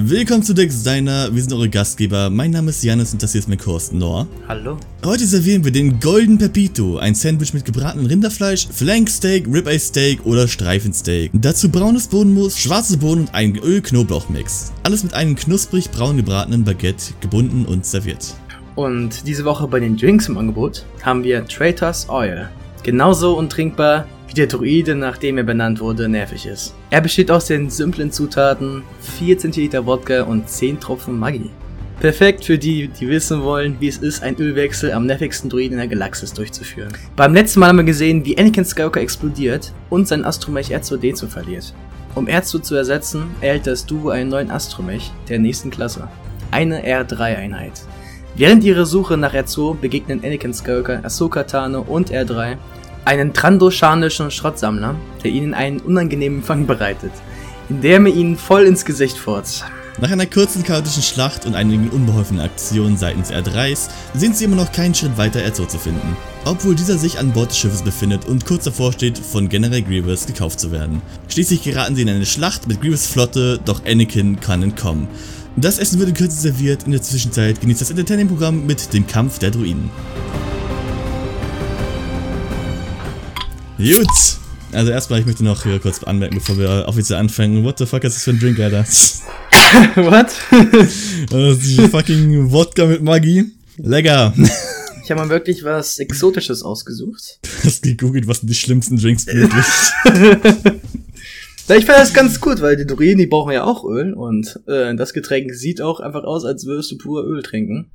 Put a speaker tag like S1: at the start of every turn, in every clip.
S1: Willkommen zu Dex Diner, wir sind eure Gastgeber. Mein Name ist Janis und das hier ist mein Kurs Nor.
S2: Hallo.
S1: Heute servieren wir den Golden Pepito, ein Sandwich mit gebratenem Rinderfleisch, Flanksteak, Ribeye Steak oder Streifensteak. Dazu braunes Bohnenmus, schwarze Bohnen und ein Öl-Knoblauch-Mix. Alles mit einem knusprig braun gebratenen Baguette gebunden und serviert.
S2: Und diese Woche bei den Drinks im Angebot haben wir Traitors Oil. Genauso untrinkbar wie der Druide, nachdem er benannt wurde, nervig ist. Er besteht aus den simplen Zutaten 4 cl Wodka und 10 Tropfen Maggi. Perfekt für die, die wissen wollen, wie es ist, einen Ölwechsel am nervigsten Druiden in der Galaxis durchzuführen. Beim letzten Mal haben wir gesehen, wie Anakin Skywalker explodiert und sein Astromech R2D2 verliert. Um R2 zu ersetzen, erhält das Duo einen neuen Astromech der nächsten Klasse. Eine R3-Einheit. Während ihrer Suche nach R2 begegnen Anakin Skywalker, Ahsoka Tano und R3 einen trandoshanischen Schrottsammler, der ihnen einen unangenehmen Fang bereitet, indem er ihnen voll ins Gesicht furzt.
S1: Nach einer kurzen chaotischen Schlacht und einigen unbeholfenen Aktionen seitens R3s sind sie immer noch keinen Schritt weiter R2 zu finden. Obwohl dieser sich an Bord des Schiffes befindet und kurz davor steht, von General Grievous gekauft zu werden. Schließlich geraten sie in eine Schlacht mit Grievous Flotte, doch Anakin kann entkommen. Das Essen wird in Kürze serviert, in der Zwischenzeit genießt das Entertainment-Programm mit dem Kampf der Druiden. Gut. Also erstmal, ich möchte noch hier kurz anmerken, bevor wir offiziell anfangen. What the fuck ist das für ein Drink, Alter?
S2: What?
S1: Das ist fucking Wodka mit Maggi. Lecker.
S2: Ich habe mal wirklich was Exotisches ausgesucht.
S1: Du hast gegoogelt, was sind die schlimmsten Drinks möglich.
S2: Ich fand das ganz gut, weil die Druiden, die brauchen ja auch Öl und äh, das Getränk sieht auch einfach aus, als würdest du pur Öl trinken.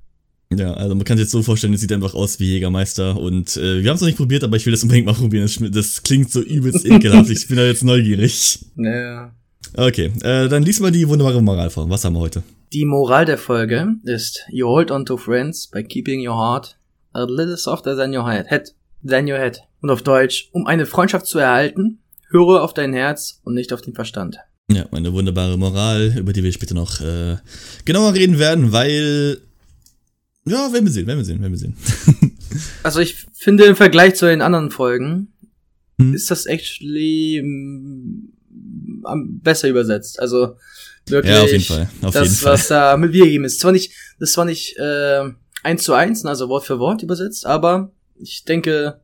S1: Ja, also man kann sich jetzt so vorstellen, es sieht einfach aus wie Jägermeister und äh, wir haben es noch nicht probiert, aber ich will das unbedingt mal probieren. Das, das klingt so übelst ekelhaft. Ich bin da jetzt neugierig.
S2: Naja.
S1: Okay, äh, dann lies mal die wunderbare Moral vor. Was haben wir heute?
S2: Die Moral der Folge ist, you hold on to friends by keeping your heart a little softer than your head. head than your head. Und auf Deutsch, um eine Freundschaft zu erhalten, höre auf dein Herz und nicht auf den Verstand.
S1: Ja, eine wunderbare Moral, über die wir später noch äh, genauer reden werden, weil ja, werden wir sehen, werden wir sehen, werden wir sehen.
S2: Also ich finde im Vergleich zu den anderen Folgen
S1: Hm.
S2: ist das actually am- besser übersetzt. Also wirklich
S1: Ja, auf jeden Fall, auf
S2: das,
S1: jeden Fall.
S2: was da mit wiedergegeben ist. Zwar nicht, das ist zwar nicht äh, eins zu eins, also Wort für Wort übersetzt, aber ich denke,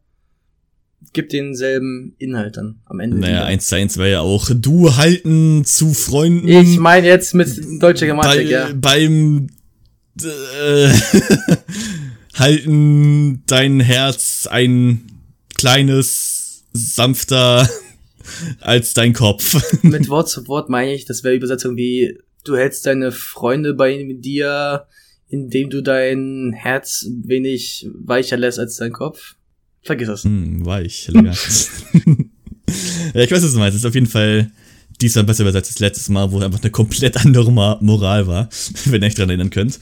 S2: gibt denselben Inhalt dann am Ende.
S1: Naja,
S2: wieder.
S1: eins zu eins wäre ja auch du halten zu Freunden.
S2: Ich meine jetzt mit deutscher Grammatik,
S1: bei,
S2: ja.
S1: beim äh, halten dein Herz ein kleines sanfter als dein Kopf.
S2: Mit Wort zu Wort meine ich, das wäre Übersetzung wie, du hältst deine Freunde bei dir, indem du dein Herz wenig weicher lässt als dein Kopf. Vergiss das.
S1: Hm, weich, lecker. ja, ich weiß, was du meinst. Es ist auf jeden Fall diesmal besser übersetzt als letztes Mal, wo einfach eine komplett andere Moral war, wenn ihr euch dran erinnern könnt.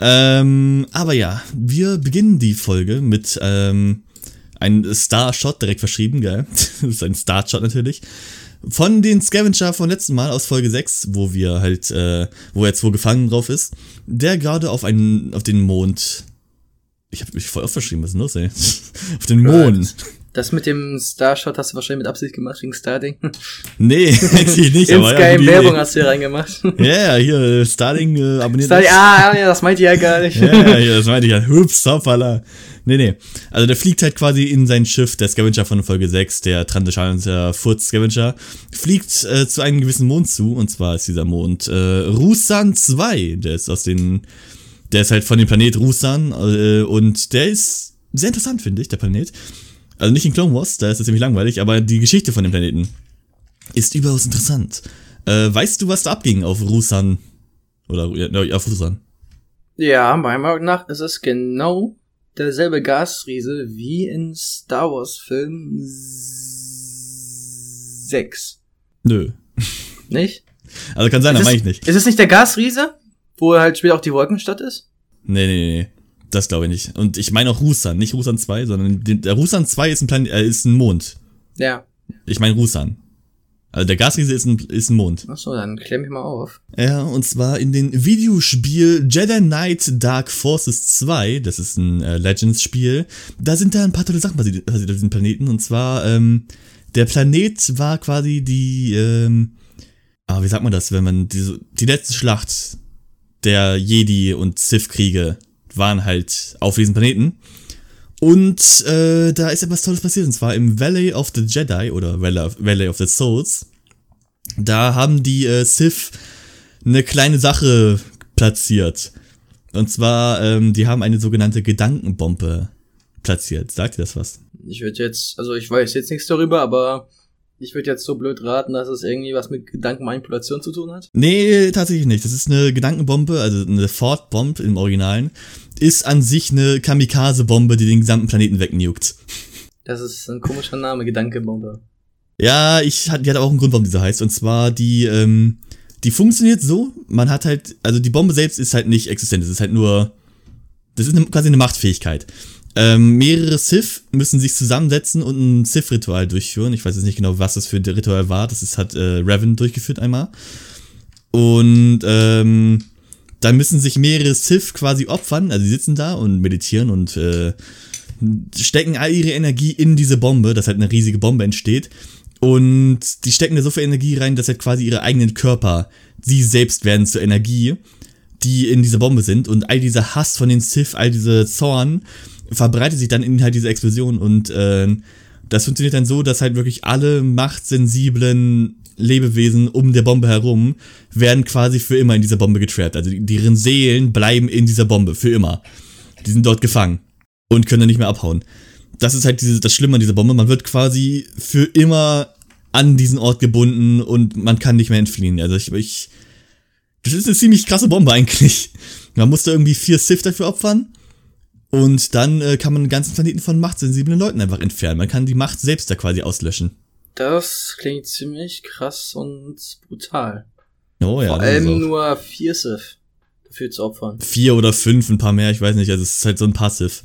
S1: Ähm, aber ja, wir beginnen die Folge mit ähm, einem Star-Shot direkt verschrieben, gell? Das ist ein Star-Shot natürlich. Von den Scavenger vom letzten Mal aus Folge 6, wo wir halt, äh, wo er jetzt wohl gefangen drauf ist, der gerade auf einen, auf den Mond. Ich habe mich voll oft verschrieben, was ist denn los, ey? auf den Mond.
S2: Das mit dem Starshot hast du wahrscheinlich mit Absicht gemacht wegen Starting.
S1: Nee, eigentlich nicht,
S2: In Sky Werbung hast du hier reingemacht.
S1: Ja, ja, hier, äh, Starting, äh, abonniert
S2: Starting,
S1: uns.
S2: ah, ja, das meinte ich ja gar nicht.
S1: Ja, ja, ja, das meinte ich ja. Hups, hoppala. Nee, nee. Also der fliegt halt quasi in sein Schiff, der Scavenger von Folge 6, der Transatlantischer Furz Scavenger, fliegt äh, zu einem gewissen Mond zu, und zwar ist dieser Mond äh, Rusan 2. Der ist aus den, der ist halt von dem Planet Rusan, äh, und der ist sehr interessant, finde ich, der Planet. Also nicht in Clone Wars, da ist es ziemlich langweilig, aber die Geschichte von dem Planeten ist überaus interessant. Äh, weißt du, was da abging auf Rusan? Oder ja, auf Rusan?
S2: Ja, meiner Meinung nach ist es genau derselbe Gasriese wie in Star Wars Film 6.
S1: Nö.
S2: Nicht?
S1: Also kann sein, aber meine ich nicht.
S2: Ist es nicht der Gasriese? Wo halt später auch die Wolkenstadt ist?
S1: Nee, nee, nee. Das glaube ich nicht. Und ich meine auch Rusan, nicht Rusan 2, sondern den, der Rusan 2 ist ein Plan äh, ist ein Mond.
S2: Ja.
S1: Ich meine Rusan. Also der Gasriese ist ein, ist ein Mond.
S2: Achso, dann klär mich mal auf.
S1: Ja, und zwar in den Videospiel Jedi Knight Dark Forces 2, das ist ein äh, Legends-Spiel, da sind da ein paar tolle Sachen passiert, passiert auf diesem Planeten. Und zwar, ähm, der Planet war quasi die, ähm, ah, wie sagt man das, wenn man diese, die letzte Schlacht der Jedi und Sith-Kriege waren halt auf diesem Planeten. Und äh, da ist etwas Tolles passiert, und zwar im Valley of the Jedi oder Valley of the Souls. Da haben die äh, Sith eine kleine Sache platziert. Und zwar, ähm, die haben eine sogenannte Gedankenbombe platziert. Sagt ihr das was?
S2: Ich würde jetzt, also ich weiß jetzt nichts darüber, aber ich würde jetzt so blöd raten, dass es irgendwie was mit Gedankenmanipulation zu tun hat.
S1: Nee, tatsächlich nicht. Das ist eine Gedankenbombe, also eine Ford Bomb im Originalen, ist an sich eine Kamikaze-Bombe, die den gesamten Planeten wegnukt.
S2: Das ist ein komischer Name, Gedankenbombe.
S1: Ja, ich die hat auch einen Grund, warum diese heißt. Und zwar die, ähm, die funktioniert so, man hat halt, also die Bombe selbst ist halt nicht existent, es ist halt nur, das ist eine, quasi eine Machtfähigkeit. Ähm, mehrere Sith müssen sich zusammensetzen und ein Sith-Ritual durchführen. Ich weiß jetzt nicht genau, was das für ein Ritual war. Das ist, hat äh, Revan durchgeführt einmal. Und ähm, dann müssen sich mehrere Sith quasi opfern. Also die sitzen da und meditieren und äh, stecken all ihre Energie in diese Bombe, dass halt eine riesige Bombe entsteht. Und die stecken da so viel Energie rein, dass halt quasi ihre eigenen Körper, sie selbst werden zur Energie, die in dieser Bombe sind. Und all dieser Hass von den Sith, all diese Zorn, verbreitet sich dann in halt diese Explosion und äh, das funktioniert dann so, dass halt wirklich alle machtsensiblen Lebewesen um der Bombe herum werden quasi für immer in dieser Bombe getrappt. Also deren Seelen bleiben in dieser Bombe für immer. Die sind dort gefangen und können dann nicht mehr abhauen. Das ist halt diese, das Schlimme an dieser Bombe. Man wird quasi für immer an diesen Ort gebunden und man kann nicht mehr entfliehen. Also ich, ich das ist eine ziemlich krasse Bombe eigentlich. Man musste irgendwie vier Sith dafür opfern und dann äh, kann man einen ganzen Planeten von machtsensiblen Leuten einfach entfernen. Man kann die Macht selbst da quasi auslöschen.
S2: Das klingt ziemlich krass und brutal.
S1: Oh ja.
S2: Vor allem nur vier Sith dafür zu opfern.
S1: Vier oder fünf, ein paar mehr, ich weiß nicht. Also es ist halt so ein Passiv.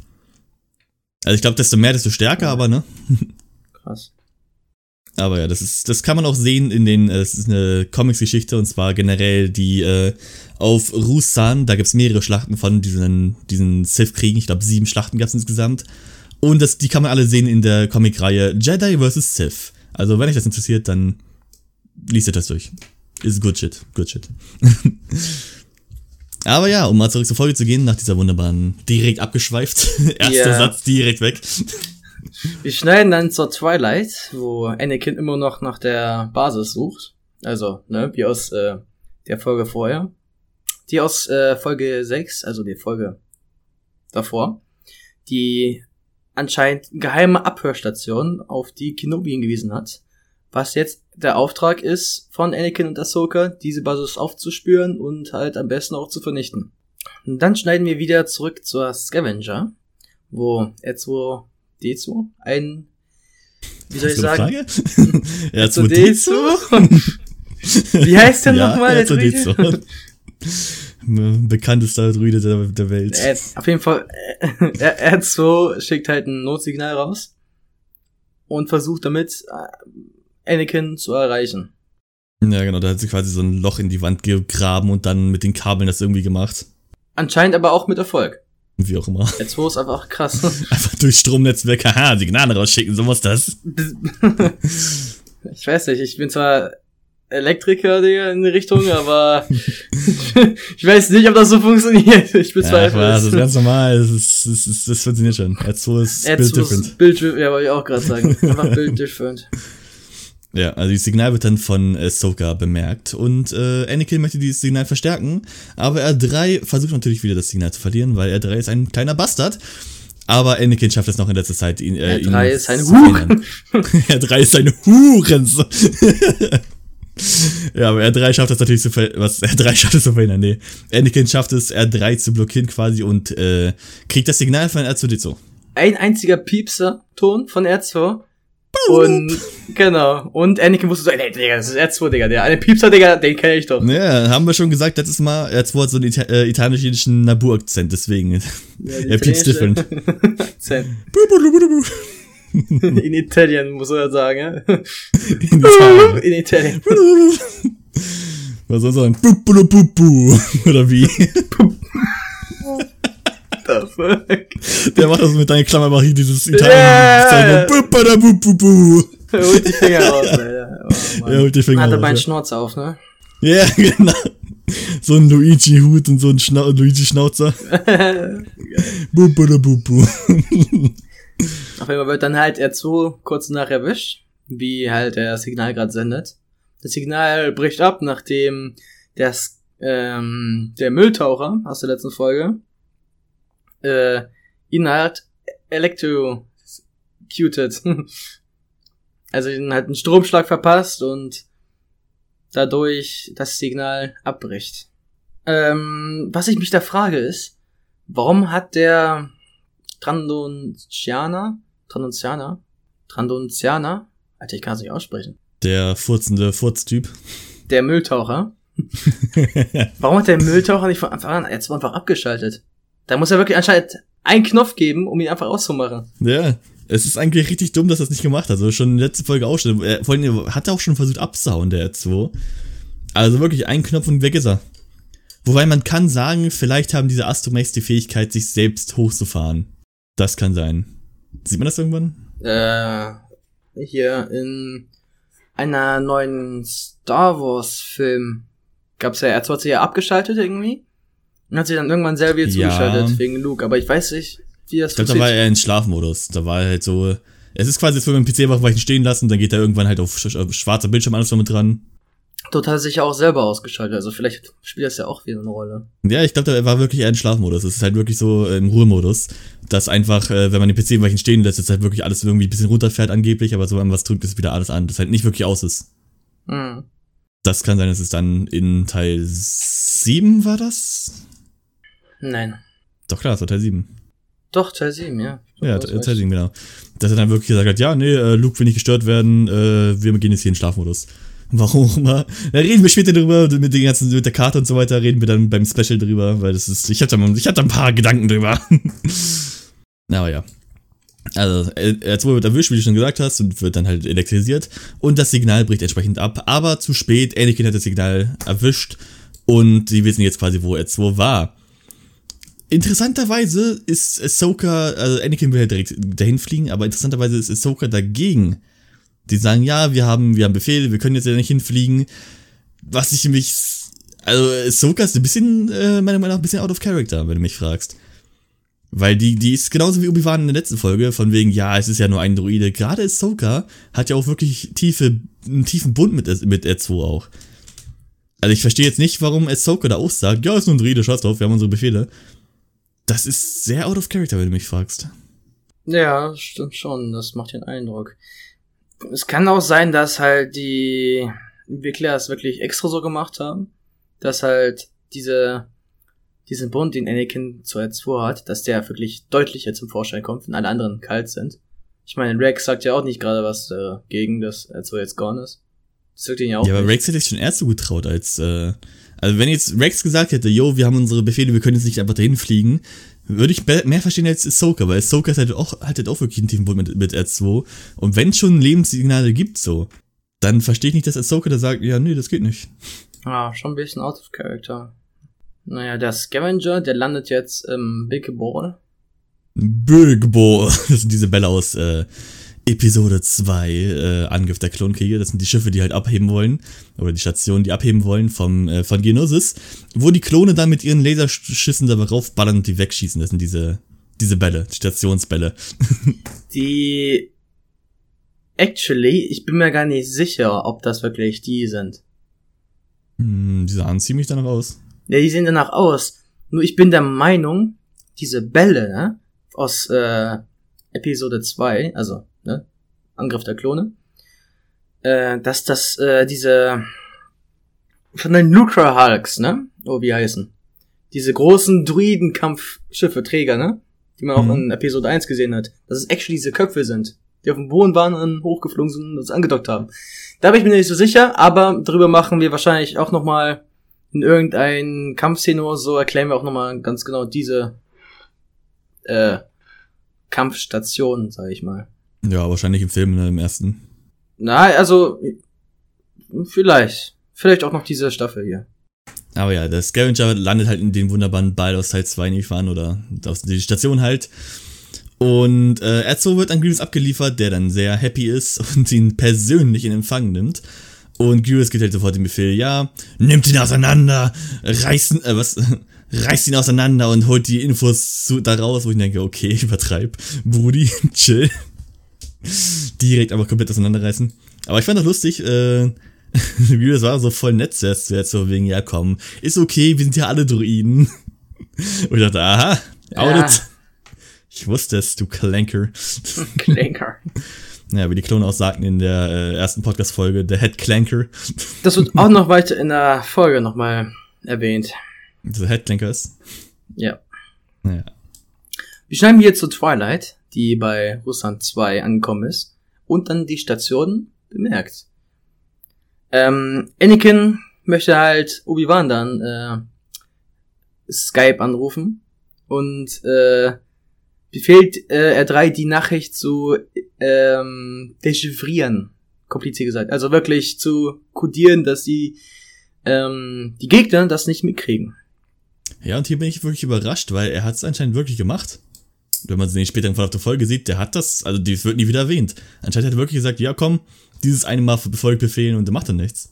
S1: Also ich glaube, desto mehr, desto stärker, ja. aber ne?
S2: Krass.
S1: Aber ja, das ist, das kann man auch sehen in den, es ist eine Comics-Geschichte und zwar generell die äh, auf Rusan, da gibt's mehrere Schlachten von diesen, diesen Sith-Kriegen, ich glaube sieben Schlachten gab's insgesamt. Und das, die kann man alle sehen in der Comic-Reihe Jedi vs. Sith. Also wenn euch das interessiert, dann liest ihr das durch. Ist good shit, good shit. Aber ja, um mal zurück zur Folge zu gehen, nach dieser wunderbaren, direkt abgeschweift, erster yeah. Satz direkt weg.
S2: Wir schneiden dann zur Twilight, wo Anakin immer noch nach der Basis sucht. Also, ne, wie aus äh, der Folge vorher. Die aus äh, Folge 6, also die Folge davor, die anscheinend geheime Abhörstation auf die Kenobi hingewiesen hat. Was jetzt der Auftrag ist von Anakin und Ahsoka, diese Basis aufzuspüren und halt am besten auch zu vernichten. Und dann schneiden wir wieder zurück zur Scavenger, wo R2 D2 ein, wie soll ich sagen?
S1: R2D2?
S2: wie heißt der ja, nochmal?
S1: R2D2. Bekanntester Druide der, der Welt.
S2: Er, auf jeden Fall, er, R2 schickt halt ein Notsignal raus und versucht damit äh, Anakin zu erreichen.
S1: Ja, genau, da hat sie quasi so ein Loch in die Wand gegraben und dann mit den Kabeln das irgendwie gemacht.
S2: Anscheinend aber auch mit Erfolg.
S1: Wie auch immer.
S2: Jetzt wo ist einfach krass.
S1: einfach durch Stromnetzwerk, haha, Signale rausschicken, so was das.
S2: ich weiß nicht, ich bin zwar Elektriker, Digga, in die Richtung, aber ich weiß nicht, ob das so funktioniert. Ich bezweifle
S1: ja, es. Das ist ganz normal, das, ist, das, ist, das funktioniert schon. R2 ist R2 Bild different.
S2: Bild, ja, wollte ich auch gerade sagen. Einfach Bild different.
S1: Ja, also das Signal wird dann von äh, Soka bemerkt und äh, Anakin möchte dieses Signal verstärken, aber R3 versucht natürlich wieder das Signal zu verlieren, weil R3 ist ein kleiner Bastard. Aber Anakin schafft es noch in letzter Zeit, ihn,
S2: äh, R3 ihn ist ein Huren.
S1: R3 ist ein Huren. Ja, aber R3 schafft es natürlich zu verhindern. Was? R3 schafft es zu verhindern, nee. Anakin schafft es, R3 zu blockieren quasi und äh, kriegt das Signal von R2D2.
S2: Ein einziger Piepser-Ton von R2 und genau. Und Anakin wusste so, ey, Digga, das ist R2, Digga. Der eine Piepser, Digga, den kenne ich doch.
S1: Ja, haben wir schon gesagt, letztes Mal, R2 hat so einen Ita äh, italienischen Nabu-Akzent, deswegen. Ja, er piepst different.
S2: In Italien, muss er sagen, ja? In Italien. In Italien.
S1: Was soll er sagen? Oder wie? the fuck? Der macht das mit deinen Klammern, mach ich dieses Italien. Yeah.
S2: Er holt die Finger raus, Alter. Oh, er holt die Finger
S1: Hat
S2: er meinen Schnorz auf, ne?
S1: Ja, genau. So ein Luigi-Hut und so ein Schnau Luigi-Schnauzer. bu, bu, bu, bu.
S2: Auf jeden Fall wird dann halt R2 kurz nach erwischt, wie halt der Signal gerade sendet. Das Signal bricht ab, nachdem der, ähm, der Mülltaucher aus der letzten Folge äh, ihn halt electrocuted. also ihn halt einen Stromschlag verpasst und dadurch das Signal abbricht. Ähm, was ich mich da frage ist, warum hat der Trandoncianer, Trandoncianer, Trandoncianer, Alter, ich kann es nicht aussprechen.
S1: Der furzende Furztyp.
S2: Der Mülltaucher. warum hat der Mülltaucher nicht von Anfang an jetzt einfach abgeschaltet? Da muss er wirklich anscheinend einen Knopf geben, um ihn einfach auszumachen.
S1: Ja, es ist eigentlich richtig dumm, dass er das nicht gemacht hat. Also schon in der letzten Folge auch schon. Er, vor allem hat er auch schon versucht abzuhauen, der R2. Also wirklich ein Knopf und weg ist er. Wobei man kann sagen, vielleicht haben diese Astromex die Fähigkeit, sich selbst hochzufahren. Das kann sein. Sieht man das irgendwann?
S2: Äh, hier in einer neuen Star Wars Film gab's ja, R2 hat sich ja abgeschaltet irgendwie. Und hat sich dann irgendwann selber wieder ja. zugeschaltet wegen Luke. Aber ich weiß nicht, wie das
S1: Ich glaube, da war er in Schlafmodus. Da war er halt so. Es ist quasi, als würde man den PC wachweichen stehen lassen, dann geht er irgendwann halt auf, auf schwarzer Bildschirm alles mit dran.
S2: Dort hat er sich ja auch selber ausgeschaltet, also vielleicht spielt das ja auch wieder eine Rolle.
S1: Ja, ich glaube, er war wirklich eher in Schlafmodus. Es ist halt wirklich so im Ruhemodus, dass einfach, äh, wenn man den PC weichen stehen lässt, jetzt halt wirklich alles irgendwie ein bisschen runterfährt angeblich, aber sobald man was drückt, ist wieder alles an, das halt nicht wirklich aus ist. Mhm. Das kann sein, dass es dann in Teil 7 war das?
S2: Nein.
S1: Doch klar, es war Teil 7.
S2: Doch, Teil 7, ja.
S1: Ja, Teil 7, genau. Dass er dann wirklich gesagt hat, ja, nee, äh, Luke will nicht gestört werden, äh, wir gehen jetzt hier in Schlafmodus. Warum auch immer. Da reden wir später drüber, mit den ganzen, mit der Karte und so weiter, reden wir dann beim Special drüber, weil das ist, ich hab da, ich hab ein paar Gedanken drüber. Aber ja. Also, R2 wird erwischt, wie du schon gesagt hast, und wird dann halt elektrisiert. Und das Signal bricht entsprechend ab. Aber zu spät, Anakin hat das Signal erwischt. Und sie wissen jetzt quasi, wo R2 war. Interessanterweise ist Ahsoka, also Anakin will ja direkt dahin fliegen, aber interessanterweise ist Ahsoka dagegen. Die sagen, ja, wir haben, wir haben Befehle, wir können jetzt ja nicht hinfliegen. Was ich mich, also Ahsoka ist ein bisschen, äh, meiner Meinung nach, ein bisschen out of character, wenn du mich fragst. Weil die, die ist genauso wie Obi-Wan in der letzten Folge, von wegen, ja, es ist ja nur ein Droide. Gerade Ahsoka hat ja auch wirklich tiefe, einen tiefen Bund mit, mit R2 auch. Also ich verstehe jetzt nicht, warum Ahsoka da auch sagt, ja, ist nur ein Droide, scheiß drauf, wir haben unsere Befehle. Das ist sehr out of character, wenn du mich fragst.
S2: Ja, stimmt schon. Das macht den Eindruck. Es kann auch sein, dass halt die Entwickler es wirklich extra so gemacht haben, dass halt diese, diesen Bund, den Anakin zu R2 hat, dass der wirklich deutlicher zum Vorschein kommt, wenn alle anderen kalt sind. Ich meine, Rex sagt ja auch nicht gerade was dagegen, dass R2 jetzt gone ist.
S1: Das sagt ihn ja auch. Ja, aber nicht. Rex hätte sich schon erst so getraut als, äh, also wenn jetzt Rex gesagt hätte, yo, wir haben unsere Befehle, wir können jetzt nicht einfach dahin fliegen, würde ich mehr verstehen als Ahsoka, weil Ahsoka halt auch, halt auch wirklich einen tiefen Bund mit, mit R2. Und wenn schon Lebenssignale gibt so, dann verstehe ich nicht, dass Ahsoka da sagt, ja, nee, das geht nicht.
S2: Ah, schon ein bisschen out of character. Naja, der Scavenger, der landet jetzt im Big Ball.
S1: Big Ball. Das sind diese Bälle aus äh, Episode 2, äh, Angriff der Klonkriege. Das sind die Schiffe, die halt abheben wollen. Oder die Stationen, die abheben wollen vom, äh, von Genosis. Wo die Klone dann mit ihren Laserschüssen darauf ballern und die wegschießen. Das sind diese, diese Bälle, die Stationsbälle.
S2: die, actually, ich bin mir gar nicht sicher, ob das wirklich die sind.
S1: Hm, die sahen ziemlich danach aus.
S2: Ja, die sehen danach aus. Nur ich bin der Meinung, diese Bälle, ne, aus, äh, Episode 2, also? Angriff der Klone, äh, dass das äh, diese von den Lucra Hulks, ne? Oh, wie heißen? Diese großen Druidenkampfschiffe, Träger, ne? Die man mhm. auch in Episode 1 gesehen hat. Dass es actually diese Köpfe sind, die auf dem Boden waren und hochgeflogen sind und uns angedockt haben. Da bin ich mir nicht so sicher, aber darüber machen wir wahrscheinlich auch nochmal in irgendein Kampfszene oder so, erklären wir auch nochmal ganz genau diese äh, Kampfstation, sag ich mal.
S1: Ja, wahrscheinlich im Film, ne, im ersten.
S2: Na, also, vielleicht. Vielleicht auch noch diese Staffel hier.
S1: Aber ja, der Scavenger landet halt in den wunderbaren Ball aus Teil 2 nicht fahren oder aus der Station halt. Und äh, Erzo wird an Grievous abgeliefert, der dann sehr happy ist und ihn persönlich in Empfang nimmt. Und Grievous gibt halt sofort den Befehl, ja, nimmt ihn auseinander, reißt, äh, was, reißt ihn auseinander und holt die Infos zu, da raus, wo ich denke, okay, übertreib, Brudi, chill. Direkt aber komplett auseinanderreißen. Aber ich fand das lustig, äh, Grievous war so voll nett zuerst, jetzt so wegen, ja komm, ist okay, wir sind ja alle Druiden. Und ich dachte, aha, outed. Ja. Ich wusste es, du Clanker.
S2: Clanker.
S1: Ja, wie die Klone auch sagten in der äh, ersten Podcast-Folge, der Head Clanker.
S2: Das wird auch noch weiter in der Folge nochmal erwähnt.
S1: Der Head Clanker ist?
S2: Ja. ja. Wir schneiden hier zu Twilight, die bei Russland 2 angekommen ist und dann die Station bemerkt. Ähm, Anakin möchte halt Obi-Wan dann äh, Skype anrufen und äh, befehlt äh, R3 die Nachricht zu ähm, dechiffrieren, kompliziert gesagt. Also wirklich zu kodieren, dass die ähm, die Gegner das nicht mitkriegen.
S1: Ja, und hier bin ich wirklich überrascht, weil er hat es anscheinend wirklich gemacht. Wenn man den später im Verlauf der Folge sieht, der hat das, also die wird nie wieder erwähnt. Anscheinend hat er wirklich gesagt, ja komm, dieses eine Mal befolgt Befehlen und der macht dann nichts.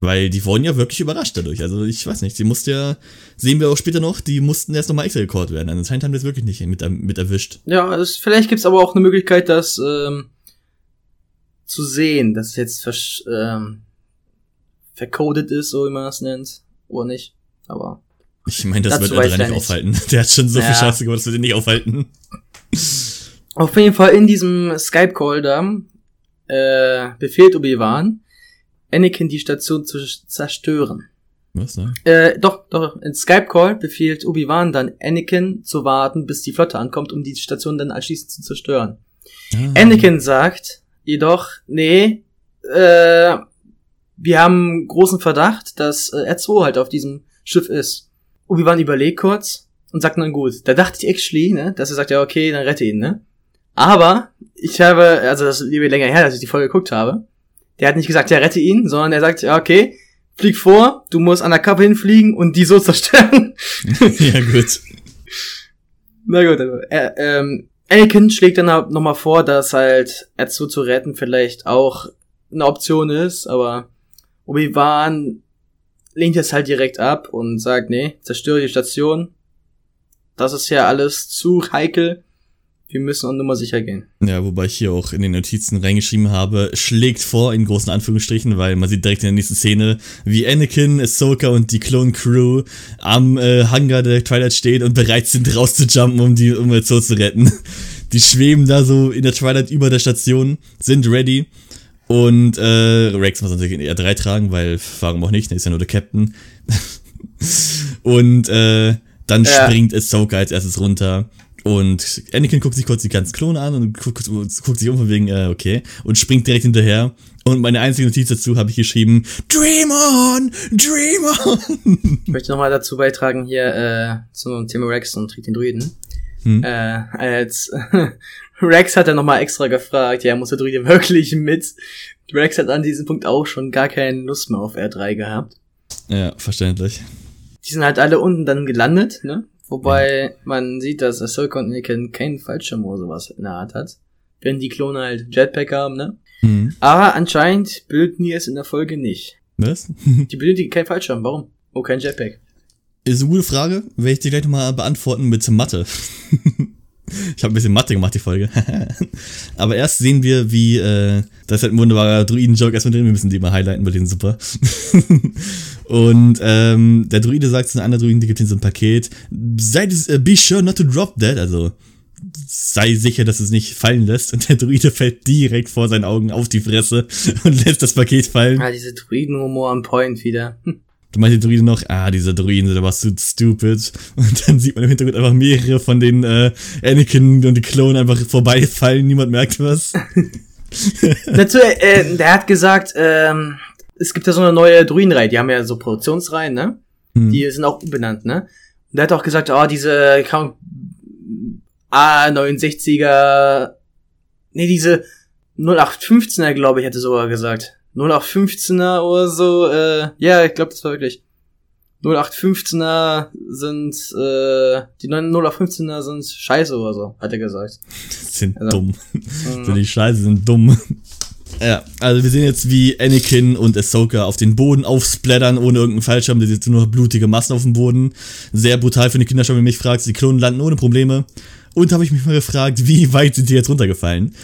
S1: Weil die wurden ja wirklich überrascht dadurch. Also ich weiß nicht, sie musste ja, sehen wir auch später noch, die mussten erst nochmal extra rekord werden. Also anscheinend haben wir es wirklich nicht mit, mit erwischt.
S2: Ja, es, vielleicht gibt's aber auch eine Möglichkeit, das ähm, zu sehen, dass es jetzt ähm, vercodet ist, so wie man das nennt. Oder nicht. Aber.
S1: Ich meine, das wird er nicht aufhalten. Der hat schon so ja. viel Scheiße gemacht, das wird er nicht aufhalten.
S2: Auf jeden Fall in diesem Skype-Call da äh, befehlt Obi-Wan, Anakin die Station zu zerstören.
S1: Was, ne?
S2: Äh, doch, doch, in Skype-Call befiehlt Obi-Wan dann Anakin zu warten, bis die Flotte ankommt, um die Station dann anschließend zu zerstören. Ah. Anakin sagt jedoch, nee, äh, wir haben großen Verdacht, dass äh, R2 halt auf diesem Schiff ist. Obi-Wan überlegt kurz und sagt dann gut. Da dachte ich actually, ne, dass er sagt, ja okay, dann rette ihn, ne. Aber ich habe, also das ist länger her, dass ich die Folge geguckt habe. Der hat nicht gesagt, ja, rette ihn, sondern er sagt, ja, okay, flieg vor, du musst an der Kappe hinfliegen und die so zerstören.
S1: ja, gut.
S2: Na gut, also, äh, ähm, Anakin schlägt dann nochmal vor, dass halt R2 zu retten vielleicht auch eine Option ist, aber Obi-Wan lehnt jetzt halt direkt ab und sagt, nee, zerstöre die Station. Das ist ja alles zu heikel wir müssen an Nummer sicher gehen.
S1: Ja, wobei ich hier auch in den Notizen reingeschrieben habe, schlägt vor in großen Anführungsstrichen, weil man sieht direkt in der nächsten Szene, wie Anakin, Ahsoka und die Clone Crew am äh, Hangar der Twilight steht und bereit sind rauszujumpen, um die um Zoo zu retten. Die schweben da so in der Twilight über der Station, sind ready. Und äh, Rex muss natürlich in R3 tragen, weil warum auch nicht, der ist ja nur der Captain. und äh, dann ja. springt Ahsoka als erstes runter und Anakin guckt sich kurz die ganzen Klone an und guckt, guckt sich um von wegen, äh, okay, und springt direkt hinterher. Und meine einzige Notiz dazu habe ich geschrieben, Dream on! Dream on!
S2: Ich möchte nochmal dazu beitragen hier äh, zum Thema Rex und Trick den Druiden. Hm. Äh, als Rex hat er nochmal extra gefragt, ja, muss der Druide wirklich mit? Rex hat an diesem Punkt auch schon gar keine Lust mehr auf R3 gehabt.
S1: Ja, verständlich.
S2: Die sind halt alle unten dann gelandet, ne? Wobei ja. man sieht, dass Ahsoka und Anakin keinen Fallschirm oder sowas in der Art hat. Wenn die Klone halt Jetpack haben, ne? Mhm. Aber anscheinend bilden die es in der Folge nicht.
S1: Was?
S2: die benötigen keinen Fallschirm. Warum? Oh, kein Jetpack.
S1: Ist eine gute Frage. Werde ich dir gleich nochmal beantworten mit Mathe. ich habe ein bisschen Mathe gemacht, die Folge. Aber erst sehen wir, wie, äh, das ist halt ein wunderbarer Druiden-Joke erstmal drin. Wir müssen die mal highlighten, weil die sind super. Und ähm, der Druide sagt zu einem anderen Druiden, die gibt ihm so ein Paket. Sei, uh, be sure not to drop that. Also sei sicher, dass es nicht fallen lässt. Und der Druide fällt direkt vor seinen Augen auf die Fresse und lässt das Paket fallen.
S2: Ah, diese Druiden-Humor am Point wieder.
S1: Du meinst die Druide noch, ah, dieser Druiden, der war so stupid. Und dann sieht man im Hintergrund einfach mehrere von den äh, Anakin und die Klone einfach vorbeifallen, niemand merkt was.
S2: Dazu, äh, der hat gesagt, ähm, es gibt ja so eine neue Druidenreihe, die haben ja so Produktionsreihen, ne? Hm. Die sind auch benannt, ne? Und der hat auch gesagt, oh, diese A69er, nee, diese 0815er, glaube ich, hätte sogar gesagt. 0815er oder so, äh, ja, ich glaube, das war wirklich. 0815er sind, äh, die 0815er sind scheiße oder so, hat er gesagt.
S1: sind also, dumm. Mhm. die Scheiße sind dumm. Ja, also wir sehen jetzt, wie Anakin und Ahsoka auf den Boden aufsplattern, ohne irgendeinen Fallschirm. Das sind nur blutige Massen auf dem Boden. Sehr brutal für die Kinder schon, wenn du mich fragst. Die Klonen landen ohne Probleme. Und habe ich mich mal gefragt, wie weit sind die jetzt runtergefallen?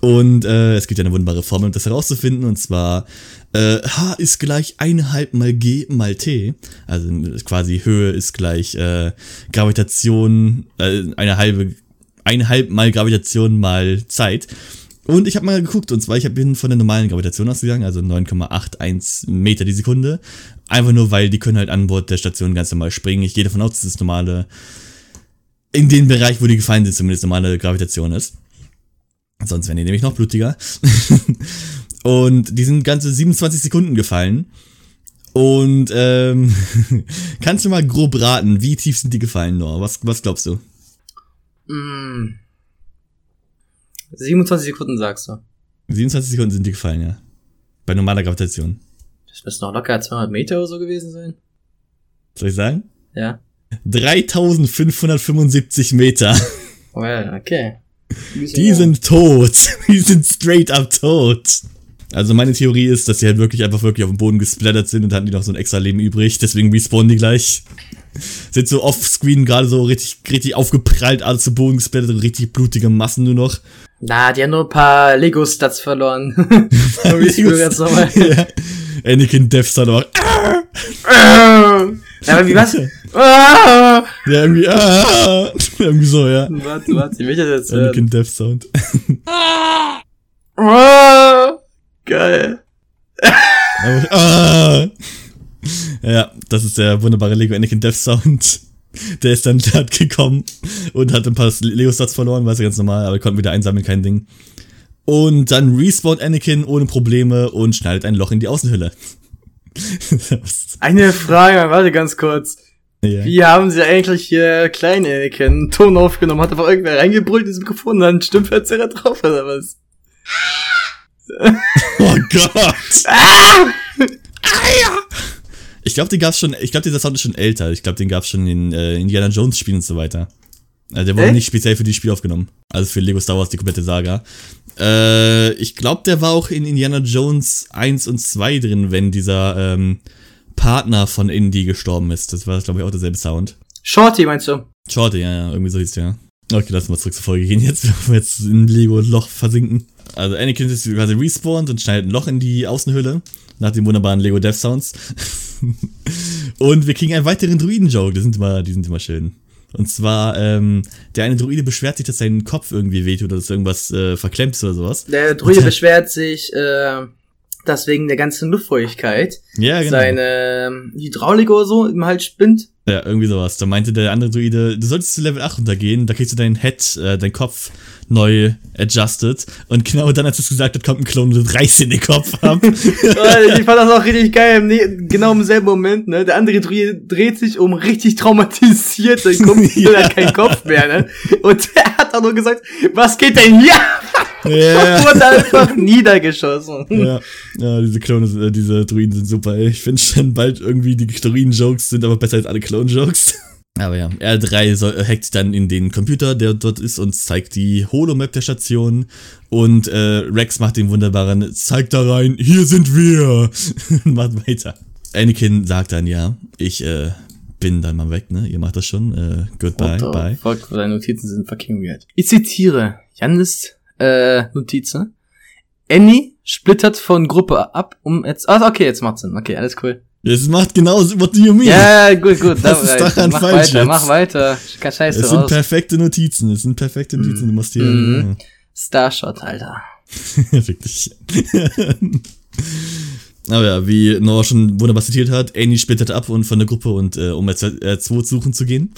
S1: Und äh, es gibt ja eine wunderbare Formel, um das herauszufinden. Und zwar äh, H ist gleich 1,5 mal G mal T. Also quasi Höhe ist gleich äh, Gravitation, äh, eine halbe, eineinhalb mal Gravitation mal Zeit. Und ich habe mal geguckt, und zwar, ich bin von der normalen Gravitation ausgegangen, also 9,81 Meter die Sekunde. Einfach nur, weil die können halt an Bord der Station ganz normal springen. Ich gehe davon aus, dass das normale, in den Bereich, wo die gefallen sind, zumindest normale Gravitation ist. Sonst wären die nämlich noch blutiger. und die sind ganze 27 Sekunden gefallen. Und ähm, kannst du mal grob raten, wie tief sind die gefallen, Noah? Was, was glaubst du?
S2: Mm. 27 Sekunden sagst du.
S1: 27 Sekunden sind die gefallen, ja. Bei normaler Gravitation.
S2: Das müssen noch locker 200 Meter oder so gewesen sein.
S1: Soll ich sagen?
S2: Ja.
S1: 3575 Meter.
S2: Well, okay.
S1: Die sind tot. Die sind straight up tot. Also meine Theorie ist, dass die halt wirklich einfach wirklich auf dem Boden gesplattert sind und hatten die noch so ein extra Leben übrig. Deswegen respawnen die gleich. Sind so offscreen gerade so richtig, richtig aufgeprallt, alles zu Boden gesplattert und richtig blutige Massen nur noch.
S2: Na, die haben nur ein paar Lego-Stats verloren. Respawn jetzt nochmal.
S1: ja. Anakin Death Star aber.
S2: Ja, aber wie was? Ah!
S1: Ja, irgendwie, ah, irgendwie so, ja.
S2: Warte, warte, ich will das jetzt hören.
S1: Anakin Death Sound.
S2: Ah! Geil.
S1: Aber, ah. Ja, das ist der wunderbare Lego Anakin Death Sound. Der ist dann hat gekommen und hat ein paar Lego-Stats verloren, war ja ganz normal, aber konnten wieder einsammeln, kein Ding. Und dann respawnt Anakin ohne Probleme und schneidet ein Loch in die Außenhülle.
S2: Eine Frage, warte ganz kurz.
S1: ja.
S2: Wie haben sie eigentlich hier kleinen Anakin einen Ton aufgenommen? Hat einfach irgendwer reingebrüllt ins Mikrofon und dann Stimmverzerrer drauf oder was?
S1: Oh Gott!
S2: Ah!
S1: Ich glaube, den gab's schon, ich glaube, dieser Sound ist schon älter. Ich glaube, den gab's schon in äh, Indiana Jones Spielen und so weiter. Also der wurde
S2: Echt?
S1: nicht speziell für die Spiel aufgenommen. Also für Lego Star Wars, die komplette Saga. Äh, ich glaube, der war auch in Indiana Jones 1 und 2 drin, wenn dieser ähm, Partner von Indy gestorben ist. Das war, glaube ich, auch derselbe Sound.
S2: Shorty meinst du?
S1: Shorty, ja, ja, irgendwie so hieß der. ja. Okay, lass mal zurück zur Folge gehen jetzt, bevor wir jetzt in Lego-Loch versinken. Also Anakin ist quasi respawned und schneidet ein Loch in die Außenhülle, nach den wunderbaren Lego Death Sounds. und wir kriegen einen weiteren Druiden-Joke, die sind immer, die sind immer schön. Und zwar, ähm, der eine Druide beschwert sich, dass sein Kopf irgendwie wehtut oder dass irgendwas äh, verklemmt ist oder sowas.
S2: Der Druide beschwert sich, äh, dass wegen der ganzen Luftfeuchtigkeit
S1: Ja, genau.
S2: seine ähm, Hydraulik oder so im Hals spinnt.
S1: Ja, irgendwie sowas. Da meinte der andere Druide, du solltest zu Level 8 runtergehen, da kriegst du deinen Head, äh, deinen Kopf neu adjusted. Und genau dann, als es gesagt hat, kommt ein Klon und reißt in den Kopf ab.
S2: ich fand das auch richtig geil. Nee, genau im selben Moment, ne? Der andere Druide dreht sich um, richtig traumatisiert, sein Kopf
S1: Ja.
S2: keinen Kopf mehr, ne? Und der hat auch nur gesagt, was geht denn hier?
S1: Ja.
S2: Wurde einfach niedergeschossen.
S1: ja, ja, diese Klone, sind- äh, diese Druiden sind super, ey. Ich finde schon bald irgendwie die Druiden-Jokes sind aber besser als alle Clone-Jokes. Aber ja, R3 soll, äh, hackt dann in den Computer, der dort ist, und zeigt die Holomap der Station. Und äh, Rex macht den wunderbaren, zeigt da rein, hier sind wir. macht weiter. Anakin sagt dann, ja, ich äh, bin dann mal weg, ne? Ihr macht das schon. Äh, goodbye,
S2: the
S1: bye.
S2: Fuck, seine Notizen sind fucking weird. Ich zitiere Jannis äh, Notizen. Annie splittert von Gruppe ab, um jetzt. Ah, okay, jetzt macht Sinn. Okay, alles cool.
S1: Es macht genau, what do you mean?
S2: Ja, gut, gut.
S1: Was ist daran
S2: mach
S1: falsch
S2: weiter,
S1: jetzt?
S2: mach weiter. Kein Scheiße
S1: es sind
S2: raus.
S1: perfekte Notizen, es sind perfekte Notizen, du musst hier.
S2: Mhm. Starshot, Alter.
S1: Wirklich. Aber ja, wie Noah schon wunderbar zitiert hat, Annie splittert ab und von der Gruppe und äh, um R2 R2 suchen zu gehen.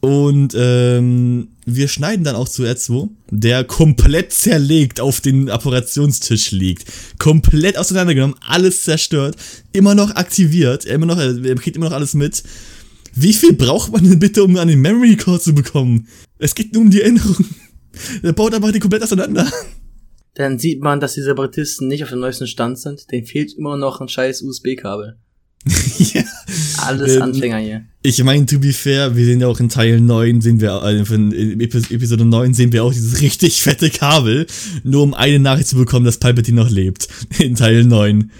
S1: Und ähm, wir schneiden dann auch zu R2, der komplett zerlegt auf den Operationstisch liegt. Komplett auseinandergenommen, alles zerstört, immer noch aktiviert, er immer noch, er kriegt immer noch alles mit. Wie viel braucht man denn bitte, um an den Memory Core zu bekommen? Es geht nur um die Erinnerung. Er baut einfach die komplett auseinander.
S2: Dann sieht man, dass die Separatisten nicht auf dem neuesten Stand sind. Denen fehlt immer noch ein scheiß USB-Kabel.
S1: ja.
S2: Alles
S1: Ähm,
S2: Anfänger hier.
S1: Ich meine, to be fair, wir sehen ja auch in Teil 9, sehen wir, äh, in Episode 9 sehen wir auch dieses richtig fette Kabel, nur um eine Nachricht zu bekommen, dass Palpatine noch lebt. In Teil 9.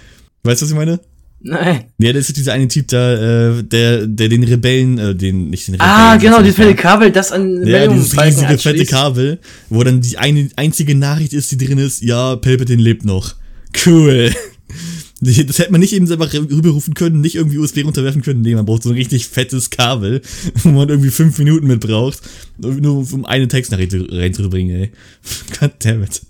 S1: Weißt du, was ich meine?
S2: Nein.
S1: Ja, das ist dieser eine Typ da, äh, der, der den Rebellen, äh, den, nicht den Rebellen.
S2: Ah, genau, dieses fette Kabel, das an
S1: Ja, dieses riesige fette Kabel, wo dann die eine einzige Nachricht ist, die drin ist, ja, Palpatine lebt noch. Cool. Das hätte man nicht eben einfach rüberrufen können, nicht irgendwie USB runterwerfen können. Nee, man braucht so ein richtig fettes Kabel, wo man irgendwie fünf Minuten mit braucht, nur um eine Textnachricht reinzubringen, ey. Goddammit.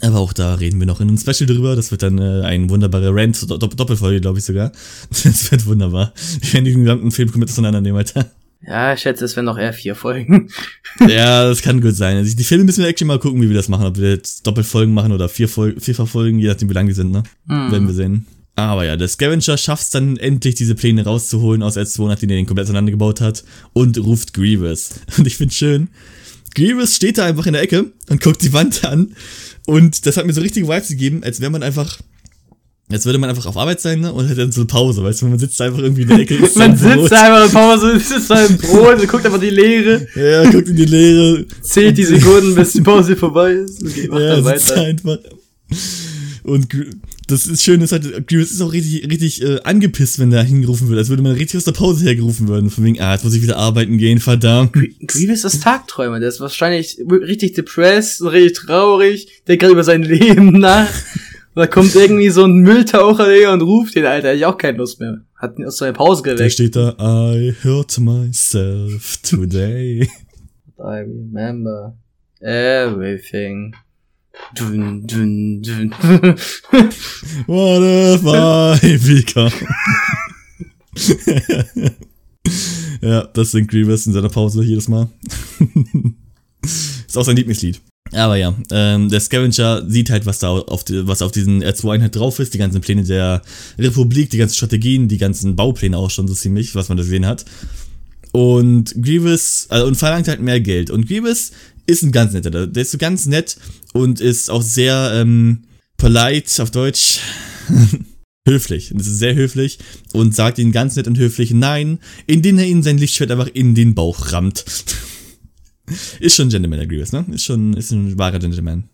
S1: Aber auch da reden wir noch in einem Special drüber. Das wird dann äh, ein wunderbarer Rant, Dopp Doppelfolge, glaube ich sogar. Das wird wunderbar. Ich werde den gesamten Film komplett auseinandernehmen, Alter.
S2: Ja, ich schätze, es werden noch eher vier Folgen.
S1: ja, das kann gut sein. Also die Filme müssen wir actually mal gucken, wie wir das machen. Ob wir jetzt Doppelfolgen machen oder vier, Fol vierfach Folgen, je nachdem, wie lang die sind, ne? Mm. Werden wir sehen. Aber ja, der Scavenger schafft es dann endlich, diese Pläne rauszuholen aus S2, nachdem er den komplett auseinandergebaut hat und ruft Grievous. Und ich find's schön. Grievous steht da einfach in der Ecke und guckt die Wand an. Und das hat mir so richtige Vibes gegeben, als wäre man einfach Jetzt würde man einfach auf Arbeit sein ne? und hätte dann so eine Pause, weißt du, man sitzt einfach irgendwie in der Ecke.
S2: man sitzt Brot. einfach in Pause, isst sein Brot und guckt einfach die Leere.
S1: Ja, guckt in die Leere.
S2: Zählt die Sekunden, bis die Pause vorbei ist und geht ja, dann weiter.
S1: Einfach. Und das ist schön, dass halt, Grievous ist auch richtig, richtig äh, angepisst, wenn der hingerufen wird, als würde man richtig aus der Pause hergerufen werden. Von wegen, ah, jetzt muss ich wieder arbeiten gehen, verdammt.
S2: Grievous ist Tagträumer, der ist wahrscheinlich richtig depressed, richtig traurig, der gerade über sein Leben nach. Da kommt irgendwie so ein Mülltaucher, Digga, und ruft den, Alter, ich auch keine Lust mehr. Hat ihn aus seiner Pause geweckt.
S1: Da steht da, I hurt myself today.
S2: I remember everything. Dun, dun, dun.
S1: What if I become? ja, das singt Grievous in seiner Pause jedes Mal. ist auch sein Lieblingslied. Aber ja, ähm, der Scavenger sieht halt, was da auf, die, was auf diesen R2-Einheit drauf ist, die ganzen Pläne der Republik, die ganzen Strategien, die ganzen Baupläne auch schon so ziemlich, was man da gesehen hat. Und Grievous, also, und verlangt halt mehr Geld. Und Grievous ist ein ganz netter, der ist so ganz nett und ist auch sehr ähm, polite auf Deutsch. höflich. Das ist sehr höflich und sagt ihnen ganz nett und höflich Nein, indem er ihnen sein Lichtschwert einfach in den Bauch rammt. ist schon Gentleman, Grievous, ne? Ist schon, ist ein wahrer Gentleman.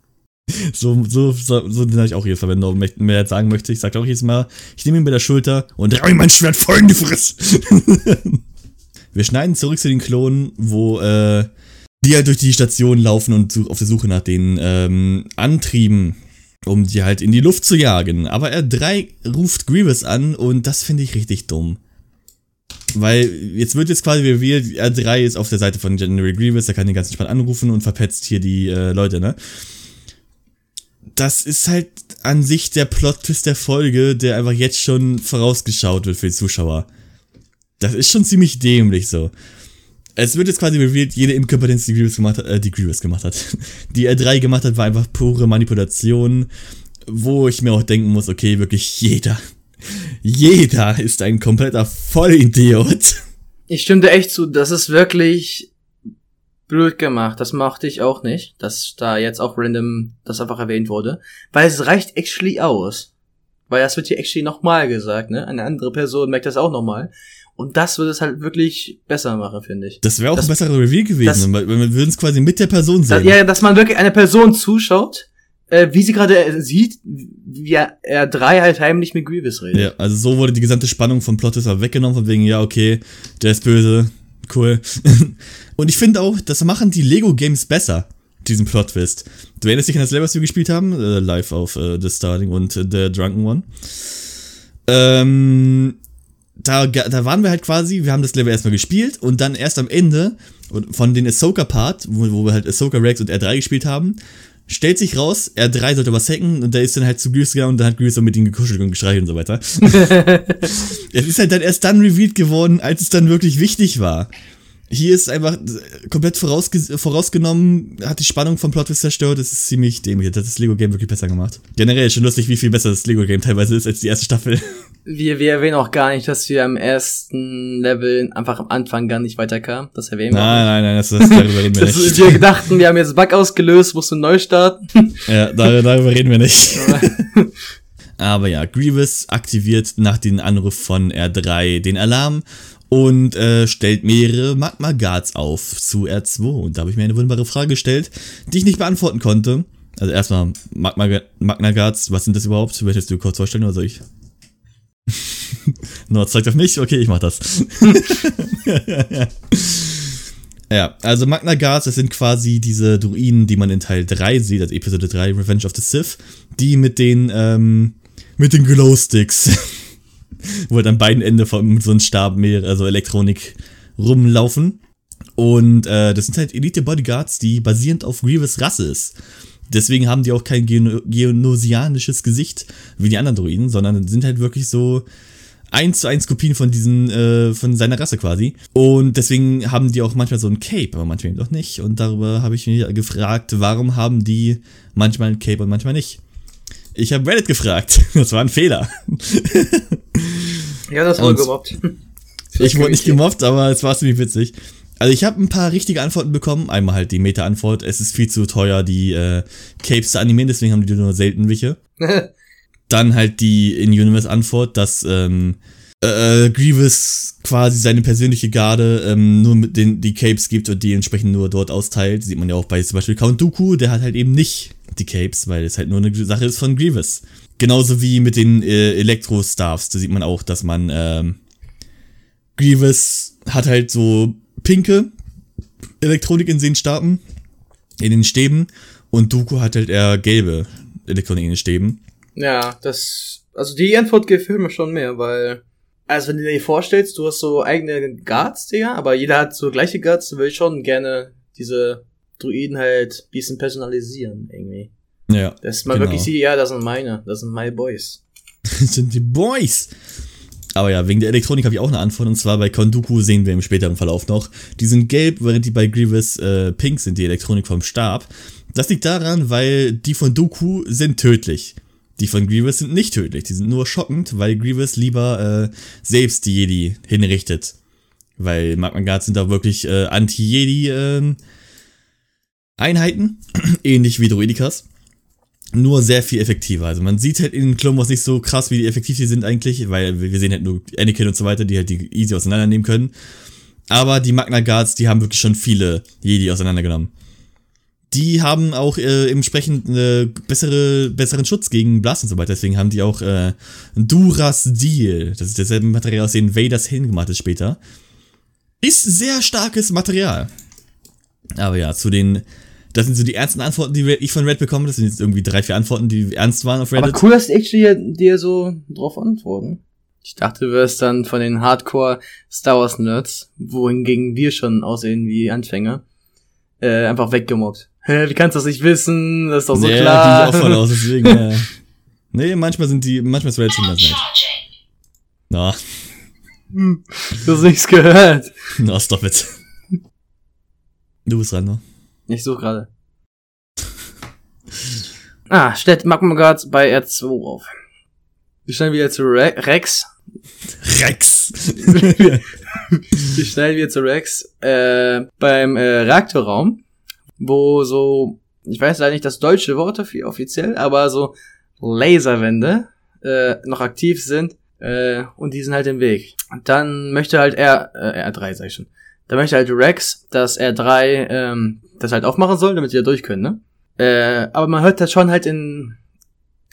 S1: So, so, so, so habe ich auch hier verwendet, wenn du mehr sagen möchte. Ich sage auch jedes Mal, ich nehme ihn bei der Schulter und reih mein Schwert voll in die Fresse. Wir schneiden zurück zu den Klonen, wo äh, die halt durch die Station laufen und auf der Suche nach den ähm, Antrieben, um die halt in die Luft zu jagen. Aber R3 ruft Grievous an und das finde ich richtig dumm. Weil jetzt wird jetzt quasi revealed, R3 ist auf der Seite von General Grievous, der kann den ganzen Spann anrufen und verpetzt hier die äh, Leute, ne? Das ist halt an sich der Plot-Twist der Folge, der einfach jetzt schon vorausgeschaut wird für die Zuschauer. Das ist schon ziemlich dämlich so es wird jetzt quasi revealed, jede Inkompetenz, die Grievous gemacht hat, äh, die Grievous gemacht hat, die R3 gemacht hat, war einfach pure Manipulation, wo ich mir auch denken muss, okay, wirklich jeder, jeder ist ein kompletter Vollidiot.
S2: Ich stimme dir echt zu, das ist wirklich blöd gemacht. Das mochte ich auch nicht, dass da jetzt auch random das einfach erwähnt wurde. Weil es reicht actually aus. Weil das wird hier actually nochmal gesagt, ne? Eine andere Person merkt das auch nochmal. Und das würde es halt wirklich besser machen, finde ich.
S1: Das wäre auch das, ein besserer Review gewesen, weil wir würden es quasi mit der Person sehen.
S2: ja, dass man wirklich einer Person zuschaut, äh, wie sie gerade äh, sieht, wie er, er drei halt heimlich mit Grievous redet.
S1: Ja, also so wurde die gesamte Spannung von Plot weggenommen, von wegen, ja, okay, der ist böse, cool. Und ich finde auch, das machen die Lego-Games besser, diesen Plot-Twist. Du erinnerst dich an das Level, was wir gespielt haben? Äh, live auf äh, The Starting und äh, The Drunken One. Ähm, da, da waren wir halt quasi, wir haben das Level erstmal gespielt und dann erst am Ende von den Ahsoka-Part, wo, wo wir halt Ahsoka Rex und R3 gespielt haben, stellt sich raus, R3 sollte was hacken und der ist dann halt zu Grease gegangen und dann hat Grease mit ihm gekuschelt und gestreichelt und so weiter. es ist halt dann erst dann revealed geworden, als es dann wirklich wichtig war. Hier ist einfach komplett vorausge vorausgenommen, hat die Spannung vom Plot zerstört, das ist ziemlich dämlich. Das hat das Lego-Game wirklich besser gemacht. Generell ist schon lustig, wie viel besser das Lego-Game teilweise ist als die erste Staffel.
S2: Wir, wir erwähnen auch gar nicht, dass wir am ersten Level einfach am Anfang gar nicht weiterkamen. Das erwähnen wir
S1: Nein, nein, nein, das, das darüber reden wir
S2: das, nicht. Wir dachten, wir haben jetzt Bug ausgelöst, mussten neu starten.
S1: Ja, darüber, darüber reden wir nicht. Aber ja, Grievous aktiviert nach dem Anruf von R3 den Alarm und äh, stellt mehrere Magma Guards auf zu R2. Und da habe ich mir eine wunderbare Frage gestellt, die ich nicht beantworten konnte. Also erstmal Magma, Magna Guards, was sind das überhaupt? Möchtest du kurz vorstellen oder soll ich? Nord zeigt auf mich, okay, ich mach das. ja, also Magna Guards, das sind quasi diese Druiden, die man in Teil 3 sieht, also Episode 3, Revenge of the Sith, die mit den, ähm, mit den Glowsticks, wo halt an beiden Enden von so einem Stab mehr, also Elektronik rumlaufen. Und äh, das sind halt Elite-Bodyguards, die basierend auf Grievous Rasse ist. Deswegen haben die auch kein geonosianisches Gesicht wie die anderen Druiden, sondern sind halt wirklich so eins zu eins Kopien von diesen, äh, von seiner Rasse quasi. Und deswegen haben die auch manchmal so ein Cape, aber manchmal eben doch nicht. Und darüber habe ich mich gefragt, warum haben die manchmal ein Cape und manchmal nicht. Ich habe Reddit gefragt. Das war ein Fehler.
S2: Ja, das wurde gemobbt.
S1: Ich wurde nicht gemobbt, aber es war ziemlich witzig. Also ich habe ein paar richtige Antworten bekommen. Einmal halt die Meta-Antwort, es ist viel zu teuer, die äh, Capes zu animieren, deswegen haben die nur selten welche. Dann halt die In-Universe-Antwort, dass ähm, äh, Grievous quasi seine persönliche Garde ähm, nur mit den die Capes gibt und die entsprechend nur dort austeilt. Sieht man ja auch bei zum Beispiel Count Dooku, der hat halt eben nicht die Capes, weil es halt nur eine Sache ist von Grievous. Genauso wie mit den äh, Elektro-Staffs, da sieht man auch, dass man ähm, Grievous hat halt so pinke Elektronik in den Starten, in den Stäben und Dooku hat halt eher gelbe Elektronik in den Stäben.
S2: Ja, das, also die Antwort gefällt mir schon mehr, weil, also wenn du dir vorstellst, du hast so eigene Guards, Digga, aber jeder hat so gleiche Guards, dann will ich schon gerne diese Druiden halt bisschen personalisieren, irgendwie.
S1: Ja.
S2: Dass man
S1: genau.
S2: wirklich sieht, ja, das sind meine, das sind my boys.
S1: Das sind die Boys. Aber ja, wegen der Elektronik habe ich auch eine Antwort. Und zwar bei Konduku sehen wir im späteren Verlauf noch. Die sind gelb, während die bei Grievous äh, pink sind, die Elektronik vom Stab. Das liegt daran, weil die von Dooku sind tödlich. Die von Grievous sind nicht tödlich. Die sind nur schockend, weil Grievous lieber äh, selbst die Jedi hinrichtet. Weil Magna Guards sind da wirklich äh, Anti-Jedi äh, Einheiten. Ähnlich wie Droidikas nur sehr viel effektiver. Also man sieht halt in Clone Wars nicht so krass, wie effektiv die sind eigentlich, weil wir sehen halt nur Anakin und so weiter, die halt die easy auseinandernehmen können. Aber die Magna Guards, die haben wirklich schon viele Jedi auseinandergenommen. Die haben auch äh, entsprechend äh, bessere, besseren Schutz gegen Blast und so weiter. Deswegen haben die auch äh, Durasdil. Das ist dasselbe Material, aus dem Vaders hingemacht ist später. Ist sehr starkes Material. Aber ja, zu den das sind so die ernsten Antworten, die ich von Reddit bekomme. Das sind jetzt irgendwie drei, vier Antworten, die ernst waren auf Reddit.
S2: Aber cool, dass die actually dir so drauf antworten. Ich dachte, du wirst dann von den Hardcore Star Wars Nerds, wohingegen wir schon aussehen wie Anfänger, äh, einfach weggemobbt. Hä, wie kannst du das nicht wissen? Das ist doch so
S1: ja,
S2: klar.
S1: die auch voll aus, deswegen, ja. Nee, manchmal sind die, manchmal ist Reddit schon ganz nett. Na,
S2: Hm, Du hast nichts gehört.
S1: na, stop it. Du bist dran, ne?
S2: Ich suche gerade. Ah, stellt Magma Guards bei R2 auf. Wir stellen wieder zu Re Rex.
S1: Rex!
S2: Wir stellen wieder zu Rex äh, beim äh, Reaktorraum, wo so, ich weiß leider nicht das deutsche Wort dafür offiziell, aber so Laserwände äh, noch aktiv sind äh, und die sind halt im Weg. Und dann möchte halt R, äh, R3, sag ich schon. Da möchte halt Rex, dass R3 ähm, das halt aufmachen soll, damit sie da durch können, ne? Äh, aber man hört halt schon halt in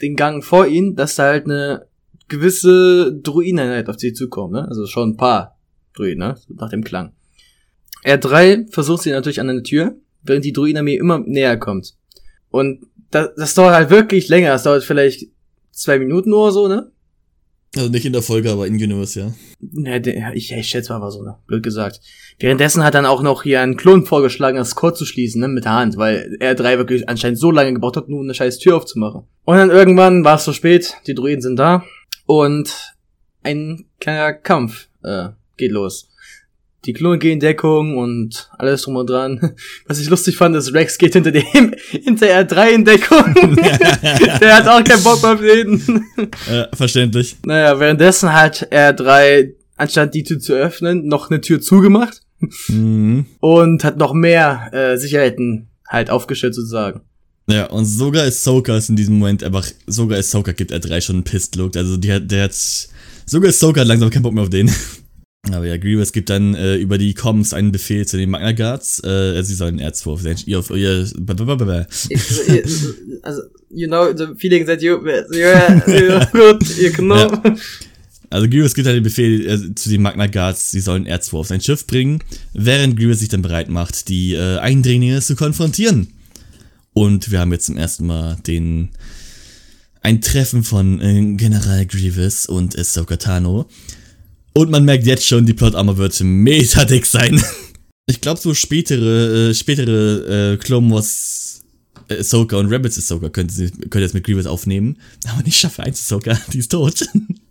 S2: den Gang vor ihnen, dass da halt eine gewisse Druideneinheit auf sie zukommt, ne? Also schon ein paar Druiden, ne? Nach dem Klang. R3 versucht sie natürlich an eine Tür, während die Druidenarmee immer näher kommt. Und das, das dauert halt wirklich länger. Das dauert vielleicht zwei Minuten oder so, ne?
S1: Also nicht in der Folge, aber in Universe, ja.
S2: Ne, der- ich, ich schätze mal war so, ne? Blöd gesagt. Währenddessen hat dann auch noch hier ein Klon vorgeschlagen, das Core zu schließen, ne? Mit der Hand, weil R3 wirklich anscheinend so lange gebraucht hat, nur eine scheiß Tür aufzumachen. Und dann irgendwann war es zu spät, die Druiden sind da und ein kleiner Kampf äh, geht los. Die Klone gehen in Deckung und alles drum und dran. Was ich lustig fand, ist, Rex geht hinter dem, hinter R3 in Deckung. Der hat auch keinen Bock mehr auf den.
S1: Äh, verständlich.
S2: Naja, währenddessen hat R3, anstatt die Tür zu öffnen, noch eine Tür zugemacht
S1: Mhm.
S2: und hat noch mehr äh, Sicherheiten halt aufgestellt sozusagen.
S1: Ja, und sogar Ahsoka ist in diesem Moment einfach, sogar Ahsoka gibt R3 schon einen Pissed Look. Also die hat, der hat, sogar Ahsoka hat langsam keinen Bock mehr auf den. Aber ja, Grievous gibt dann äh, über die Comms einen Befehl zu den Magna Guards, äh, sie sollen Erzwurf sein. Ihr auf ihr.
S2: Also, you know, the feeling that you, you're, good, you know.
S1: Ja. Also Grievous gibt halt den Befehl äh, zu den Magna Guards, sie sollen Erzwurf auf sein Schiff bringen, während Grievous sich dann bereit macht, die äh, Eindringlinge zu konfrontieren. Und wir haben jetzt zum ersten Mal den ein Treffen von äh, General Grievous und Ahsoka Tano. Und man merkt jetzt schon, die Plot-Armor wird mega dick sein. ich glaube, so spätere, äh, spätere äh, Clone Wars äh, Ahsoka und Rebels Ahsoka könnte, sie, könnte jetzt mit Grievous aufnehmen. Aber nicht schaffe eins Ahsoka, die ist tot.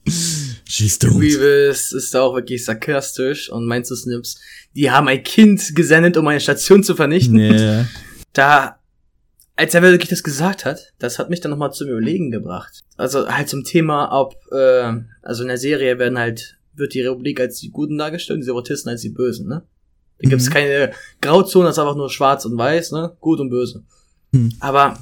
S2: She's tot. Grievous ist da auch wirklich sarkastisch und meinst du, Snips, die haben ein Kind gesendet, um eine Station zu vernichten. Yeah. Da, als er wirklich das gesagt hat, das hat mich dann nochmal zum Überlegen gebracht. Also halt zum Thema, ob, äh, also in der Serie werden halt, wird die Republik als die Guten dargestellt, die Separatisten als die Bösen, ne? Da mhm. gibt's keine Grauzone, das ist einfach nur schwarz und weiß, ne? Gut und böse. Mhm. Aber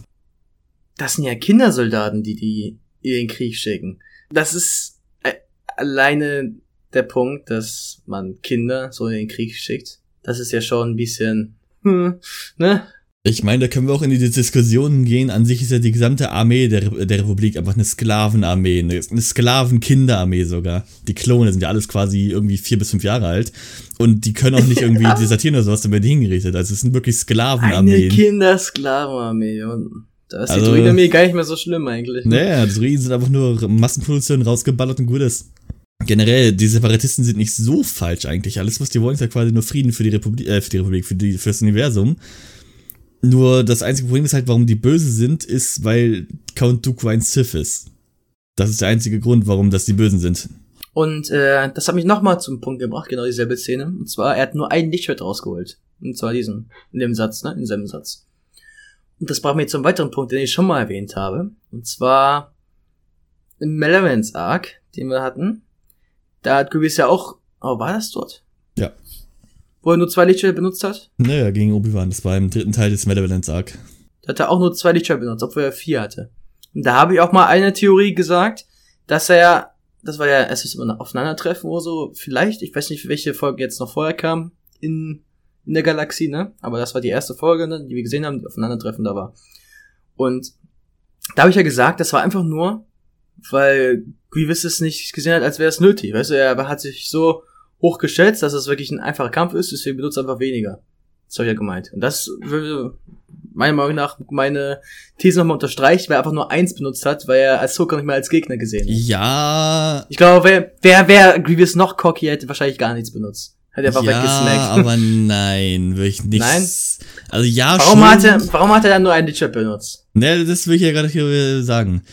S2: das sind ja Kindersoldaten, die die in den Krieg schicken. Das ist äh, alleine der Punkt, dass man Kinder so in den Krieg schickt. Das ist ja schon ein bisschen, hm, ne?
S1: Ich meine, da können wir auch in die Diskussionen gehen. An sich ist ja die gesamte Armee der, der Republik einfach eine Sklavenarmee, eine, eine Sklavenkinderarmee sogar. Die Klone sind ja alles quasi irgendwie vier bis fünf Jahre alt. Und die können auch nicht irgendwie desertieren oder sowas, dann werden die hingerichtet. Also es sind wirklich Sklavenarmeen.
S2: Eine Kindersklavenarmee. Und da ist also, die Druidenarmee gar nicht mehr so schlimm eigentlich.
S1: Naja, die Druiden sind einfach nur Massenproduktion rausgeballert und gut ist. Generell, die Separatisten sind nicht so falsch eigentlich. Alles, was die wollen, ist ja quasi nur Frieden für die Republik, äh, für die Republik, für, die, für das Universum. Nur das einzige Problem ist halt, warum die böse sind, ist, weil Count Dooku ein Sith ist. Das ist der einzige Grund, warum das die Bösen sind.
S2: Und äh, das hat mich nochmal zum Punkt gebracht, genau dieselbe Szene. Und zwar, er hat nur ein Lichtschwert rausgeholt. Und zwar diesen, in dem Satz, ne? In seinem Satz. Und das brachte mich zum weiteren Punkt, den ich schon mal erwähnt habe. Und zwar im Melamens Arc, den wir hatten. Da hat Grievous ja auch, oh, war das dort?
S1: Ja
S2: wo er nur zwei Lichtschwerter benutzt hat?
S1: Naja, gegen Obi-Wan. Das war im dritten Teil des Malevolence Arc.
S2: Da hat er auch nur zwei Lichtschwerter benutzt, obwohl er vier hatte. Und da habe ich auch mal eine Theorie gesagt, dass er, das war ja erstes Aufeinandertreffen oder so, vielleicht, ich weiß nicht, welche Folge jetzt noch vorher kam, in, in der Galaxie, ne? Aber das war die erste Folge, ne, die wir gesehen haben, die Aufeinandertreffen da war. Und da habe ich ja gesagt, das war einfach nur, weil Grievous es nicht gesehen hat, als wäre es nötig. Weißt du, er hat sich so hochgeschätzt, dass es wirklich ein einfacher Kampf ist, deswegen benutzt einfach weniger. Das habe ich ja gemeint. Und das würde meiner Meinung nach meine These nochmal unterstreicht, weil er einfach nur eins benutzt hat, weil er als Zucker nicht mehr als Gegner gesehen hat.
S1: Ja.
S2: Ich glaube, wer, wer, wer Grievous noch cocky hätte wahrscheinlich gar nichts benutzt. Hätte einfach
S1: ja,
S2: weggesmackt.
S1: aber nein, würde ich nicht.
S2: Nein?
S1: Also ja,
S2: warum schon. Hat er, warum hat er dann nur einen Lichtschwert benutzt?
S1: Ne, das will ich ja gerade hier sagen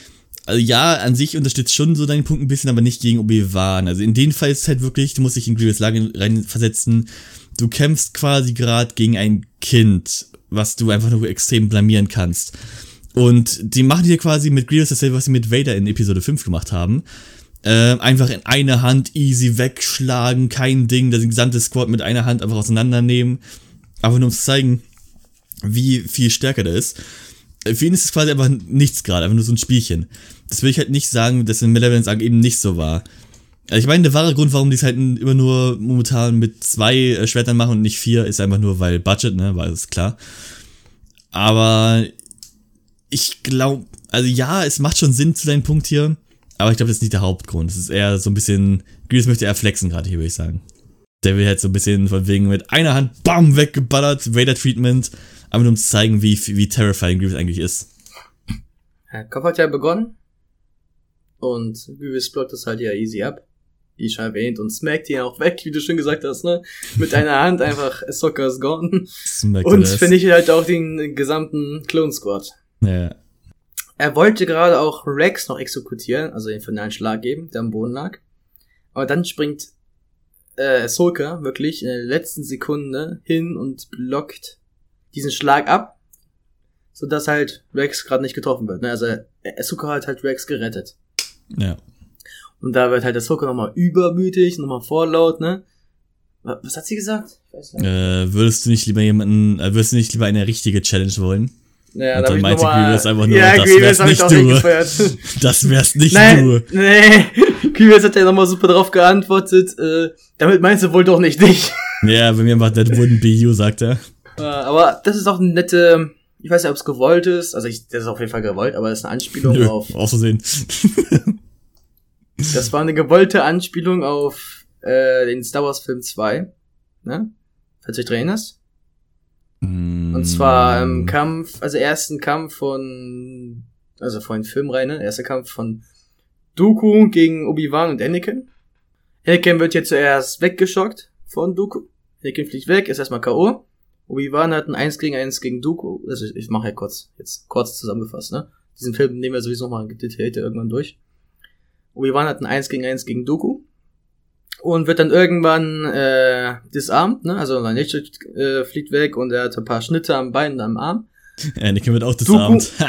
S1: also ja, an sich unterstützt schon so deinen Punkt ein bisschen, aber nicht gegen Obi-Wan. Also in dem Fall ist es halt wirklich, du musst dich in Grievous Lage reinversetzen. Du kämpfst quasi gerade gegen ein Kind, was du einfach nur extrem blamieren kannst. Und die machen hier quasi mit Grievous dasselbe, was sie mit Vader in Episode 5 gemacht haben. Äh, einfach in einer Hand easy wegschlagen, kein Ding, das gesamte Squad mit einer Hand einfach auseinandernehmen. Aber nur um zu zeigen, wie viel stärker der ist. Für ihn ist es quasi einfach nichts gerade, einfach nur so ein Spielchen. Das will ich halt nicht sagen, dass in Malevolence Arc eben nicht so war. Also ich meine, der wahre Grund, warum die es halt immer nur momentan mit zwei äh, Schwertern machen und nicht vier, ist einfach nur, weil Budget, ne, war das klar. Aber ich glaube, also ja, es macht schon Sinn zu deinem Punkt hier, aber ich glaube, das ist nicht der Hauptgrund. Es ist eher so ein bisschen, Grease möchte eher flexen gerade hier, würde ich sagen. Der will halt so ein bisschen von wegen mit einer Hand, bam, weggeballert, Vader-Treatment, aber nur um zu zeigen, wie, wie terrifying Grievous eigentlich ist.
S2: Der Kopf hat ja begonnen. Und Grievous blockt das halt ja easy ab. Wie schon erwähnt. Und smackt ihn auch weg, wie du schon gesagt hast, ne? Mit einer Hand einfach, Soccer is gone. Smack und finde ich halt auch den gesamten Clone Squad.
S1: Ja.
S2: Er wollte gerade auch Rex noch exekutieren, also den finalen Schlag geben, der am Boden lag. Aber dann springt äh, Ahsoka wirklich in der letzten Sekunde hin und blockt diesen Schlag ab, so dass halt Rex gerade nicht getroffen wird. Ne? Also Ahsoka hat halt Rex gerettet.
S1: Ja.
S2: Und da wird halt Ahsoka nochmal übermütig, nochmal vorlaut, ne? Was hat sie gesagt?
S1: Äh, würdest du nicht lieber jemanden, äh, würdest du nicht lieber eine richtige Challenge wollen?
S2: Ja,
S1: Und
S2: da hab
S1: dann meinte Grievous einfach nur,
S2: ja,
S1: das
S2: Grievous
S1: wär's
S2: hab ich
S1: nicht du. Das wärst nicht
S2: Nein,
S1: du.
S2: nee. Grievous hat ja nochmal super drauf geantwortet, äh, damit meinst du wohl doch nicht dich.
S1: Ja, bei mir macht that wouldn't be you, sagt er.
S2: Aber das ist auch eine nette, ich weiß nicht, ob es gewollt ist, also ich, das ist auf jeden Fall gewollt, aber das ist eine Anspielung
S1: Nö,
S2: auf,
S1: aus Versehen.
S2: das war eine gewollte Anspielung auf äh, den Star Wars Film 2, ne? Falls du dich erinnerst. Und zwar
S1: Mm.
S2: im Kampf, also ersten Kampf von, also von den Filmreihen, ne? Erster Kampf von Dooku gegen Obi-Wan und Anakin. Anakin wird jetzt zuerst weggeschockt von Dooku. Anakin fliegt weg, ist erstmal K.O. Obi-Wan hat ein 1 gegen 1 gegen Dooku. Also ich, ich mache ja kurz, jetzt kurz zusammengefasst, ne? Diesen Film nehmen wir sowieso noch mal detaillierter irgendwann durch. Obi-Wan hat ein 1 gegen 1 gegen Dooku. Und wird dann irgendwann äh, disarmt, ne? Also sein Licht äh, fliegt weg und er hat ein paar Schnitte am Bein und am Arm.
S1: Anakin wird auch disarmt.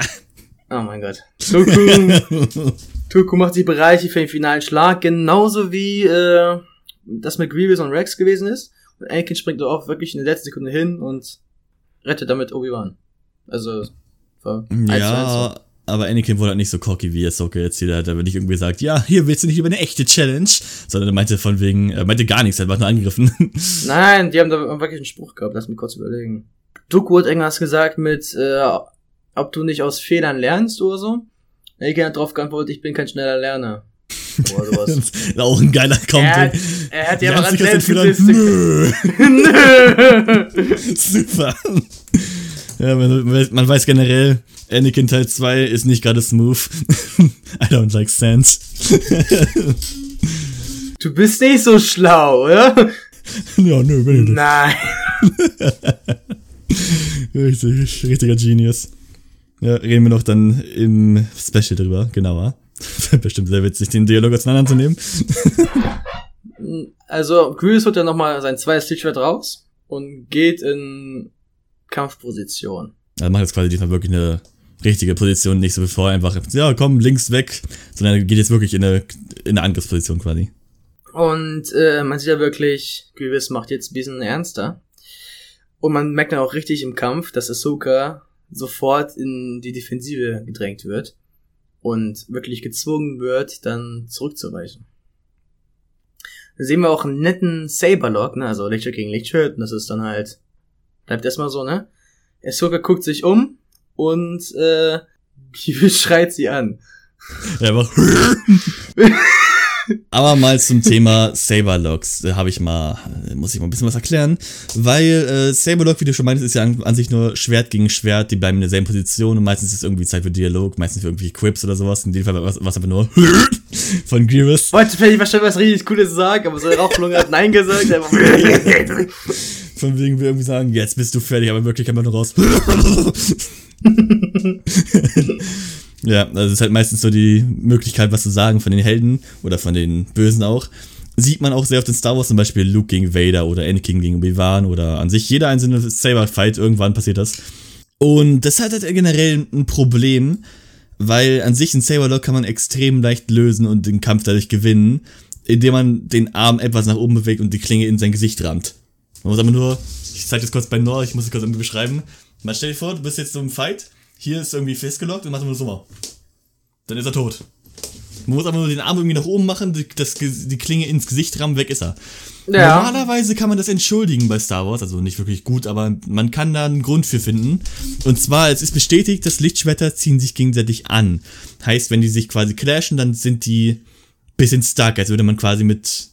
S2: Oh mein Gott. Dooku, Dooku macht sich bereit für den finalen Schlag, genauso wie äh, das mit Grievous und Rex gewesen ist. Anakin springt auch wirklich in der letzten Sekunde hin und rettet damit Obi-Wan. Also, war
S1: ja, aber Anakin wurde halt nicht so cocky, wie Ahsoka jetzt hier hat. Aber nicht irgendwie sagt, ja, hier willst du nicht über eine echte Challenge, sondern er meinte von wegen, er meinte gar nichts, er hat nur angegriffen.
S2: Nein, die haben da wirklich einen Spruch gehabt, lass mich kurz überlegen. Dooku hat irgendwas gesagt mit, äh, ob du nicht aus Fehlern lernst oder so. Anakin hat drauf geantwortet, ich bin kein schneller Lerner. Oder sowas.
S1: auch ein geiler
S2: er,
S1: Content.
S2: hat, er hat ja aber
S1: für
S2: Selbststatistik.
S1: Nö.
S2: Nö.
S1: Super. Ja, man, man weiß generell, Anakin Teil 2 ist nicht gerade smooth. I don't like sense.
S2: Du bist nicht so schlau, oder?
S1: ja, nö, bin ich nicht.
S2: Nein.
S1: Richtig, richtiger Genius. Ja, reden wir noch dann im Special drüber, genauer. Bestimmt sehr witzig, den Dialog auseinanderzunehmen.
S2: Also, Grievous holt ja nochmal sein zweites Lichtschwert raus und geht in Kampfposition.
S1: Er macht jetzt quasi diesmal wirklich eine richtige Position, nicht so bevor er einfach, ja, komm, links weg, sondern er geht jetzt wirklich in eine, in eine Angriffsposition quasi.
S2: Und äh, man sieht ja wirklich, Grievous macht jetzt ein bisschen ernster. Und man merkt dann auch richtig im Kampf, dass Ahsoka sofort in die Defensive gedrängt wird und wirklich gezwungen wird, dann zurückzuweichen. Dann sehen wir auch einen netten Saberlock, ne, also Lichtschwert gegen Lichtschwert, und das ist dann halt, bleibt erstmal so, ne. Ahsoka guckt sich um und äh, schreit sie an.
S1: Ja, einfach. Aber mal zum Thema Saberlocks, da habe ich mal, äh, muss ich mal ein bisschen was erklären, weil äh, Saberlock, wie du schon meintest, ist ja an, an sich nur Schwert gegen Schwert, die bleiben in derselben Position und meistens ist es irgendwie Zeit für Dialog, meistens für irgendwie Quips oder sowas, in dem Fall war es einfach nur von Grievous.
S2: Wollte vielleicht wahrscheinlich was richtig Cooles sagen, aber seine Rauchlunge hat Nein gesagt.
S1: Von wegen wir irgendwie sagen, jetzt bist du fertig, aber in Wirklichkeit einfach nur raus. Ja, also es ist halt meistens so die Möglichkeit, was zu sagen von den Helden oder von den Bösen auch. Sieht man auch sehr oft in Star Wars, zum Beispiel Luke gegen Vader oder Anakin gegen Obi-Wan oder an sich jeder einzelne Saber-Fight, irgendwann passiert das. Und das hat halt generell ein Problem, weil an sich ein Saberlock kann man extrem leicht lösen und den Kampf dadurch gewinnen, indem man den Arm etwas nach oben bewegt und die Klinge in sein Gesicht rammt. Man muss aber nur, ich zeige das kurz bei Nor, ich muss es kurz irgendwie beschreiben. Man stell dir vor, du bist jetzt so im Fight, hier ist irgendwie festgelockt und machst immer so mal. Dann ist er tot. Man muss aber nur den Arm irgendwie nach oben machen, die, das, die Klinge ins Gesicht rammen, weg ist er.
S2: Ja.
S1: Normalerweise kann man das entschuldigen bei Star Wars, also nicht wirklich gut, aber man kann da einen Grund für finden. Und zwar, es ist bestätigt, dass Lichtschwerter ziehen sich gegenseitig an. Heißt, wenn die sich quasi clashen, dann sind die bisschen stark, als würde man quasi mit,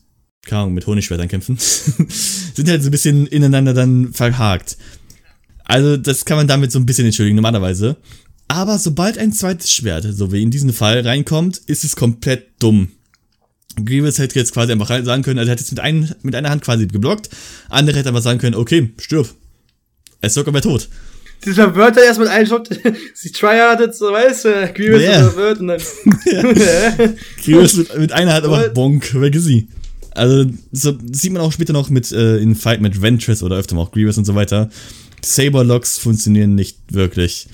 S1: keine Ahnung, mit Honigschwertern kämpfen. sind halt so ein bisschen ineinander dann verhakt. Also, das kann man damit so ein bisschen entschuldigen, normalerweise. Aber sobald ein zweites Schwert, so wie in diesem Fall, reinkommt, ist es komplett dumm. Grievous hätte jetzt quasi einfach sagen können, also er hat jetzt mit, ein, mit einer Hand quasi geblockt, andere hätte einfach sagen können, okay, stirb. Er ist sogar mehr tot.
S2: Dieser Wörter erst mit einem Shot, sie tryhardet, so weißt du, Grievous yeah. wird und dann.
S1: Grievous mit, mit einer Hand
S2: What?
S1: bonk, weg ist sie. Also, so sieht man auch später noch mit, äh, in Fight mit Ventress oder öfter mal auch Grievous und so weiter. Saberlocks funktionieren nicht wirklich.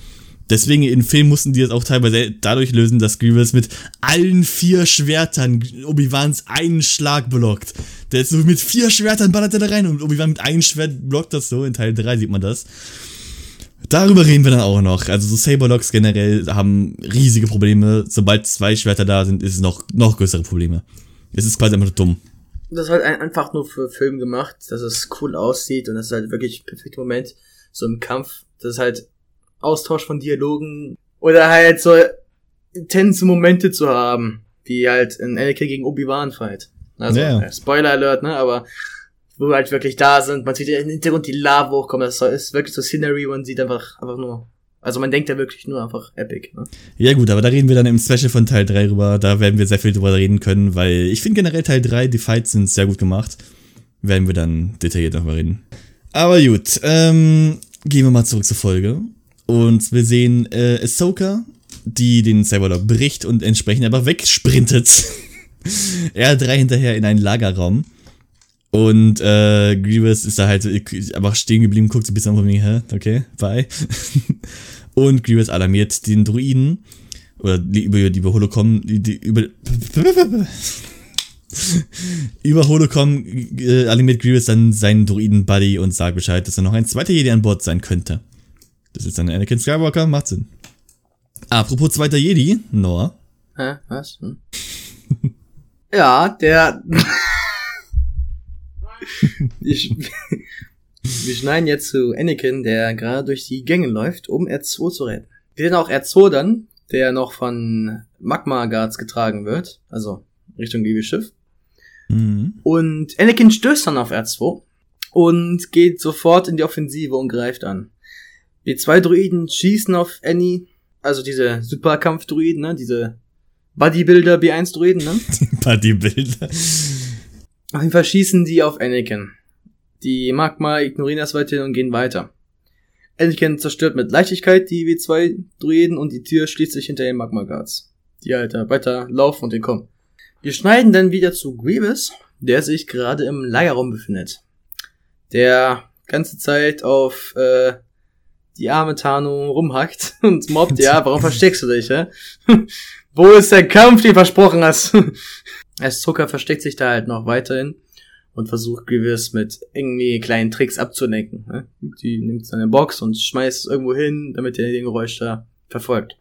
S1: Deswegen in Filmen mussten die das auch teilweise dadurch lösen, dass Grievous mit allen vier Schwertern Obi-Wans einen Schlag blockt. Der ist so mit vier Schwertern ballert er da rein und Obi-Wan mit einem Schwert blockt das so. In Teil 3 sieht man das. Darüber reden wir dann auch noch. Also so Saberlocks generell haben riesige Probleme. Sobald zwei Schwerter da sind, ist es noch, noch größere Probleme. Es ist quasi einfach nur dumm.
S2: Das ist halt ein, einfach nur für Film gemacht, dass es cool aussieht und das ist halt wirklich ein perfekter Moment, so im Kampf. Das ist halt Austausch von Dialogen oder halt so intense Momente zu haben, wie halt in Anakin gegen Obi-Wan Fight. Also,
S1: Ja.
S2: äh, Spoiler Alert, ne, aber wo wir halt wirklich da sind, man sieht im Hintergrund die Lava hochkommen, das ist wirklich so Scenery, man sieht einfach, einfach nur, also man denkt ja wirklich nur einfach epic, ne?
S1: Ja gut, aber da reden wir dann im Special von Teil 3 rüber. Da werden wir sehr viel drüber reden können, weil ich finde generell Teil 3, die Fights sind sehr gut gemacht. Werden wir dann detailliert darüber reden. Aber gut, ähm, gehen wir mal zurück zur Folge. Und wir sehen äh, Ahsoka, die den Cyberlock bricht und entsprechend einfach wegsprintet. R3 hinterher in einen Lagerraum. Und äh, Grievous ist da halt so einfach stehen geblieben, guckt so ein bisschen auf mich, hä? Okay, bye. und Grievous alarmiert den Druiden. Oder die, über, die über Holocom, die, die über. über Holocom äh, alarmiert Grievous dann seinen Druiden-Buddy und sagt Bescheid, dass er noch ein zweiter Jedi an Bord sein könnte. Das ist dann Anakin Skywalker, macht Sinn. Apropos zweiter Jedi, Noah.
S2: Hä? Was? Hm? ja, der. wir, sch- wir schneiden jetzt zu Anakin, der gerade durch die Gänge läuft, um R2 zu retten. Wir sehen auch R2 dann, der noch von Magma Guards getragen wird, also Richtung Liebeschiff.
S1: Mhm.
S2: Und Anakin stößt dann auf R2 und geht sofort in die Offensive und greift an. Die zwei Druiden schießen auf Annie, also diese Superkampf-Druiden, ne, diese Bodybuilder B1-Druiden, ne?
S1: Bodybuilder.
S2: Auf jeden Fall schießen die auf Anakin. Die Magma ignorieren das weiterhin und gehen weiter. Anakin zerstört mit Leichtigkeit die W2-Druiden und die Tür schließt sich hinter den Magma Guards. Die halt da weiter laufen und entkommen. Wir schneiden dann wieder zu Grievous, der sich gerade im Lagerraum befindet. Der ganze Zeit auf äh, die arme Tano rumhackt und mobbt, ja, warum versteckst du dich, hä? Wo ist der Kampf, den du versprochen hast? Als Zucker versteckt sich da halt noch weiterhin und versucht Grievous mit irgendwie kleinen Tricks abzulenken. Ne? Die nimmt seine Box und schmeißt es irgendwo hin, damit er den Geräusch da verfolgt.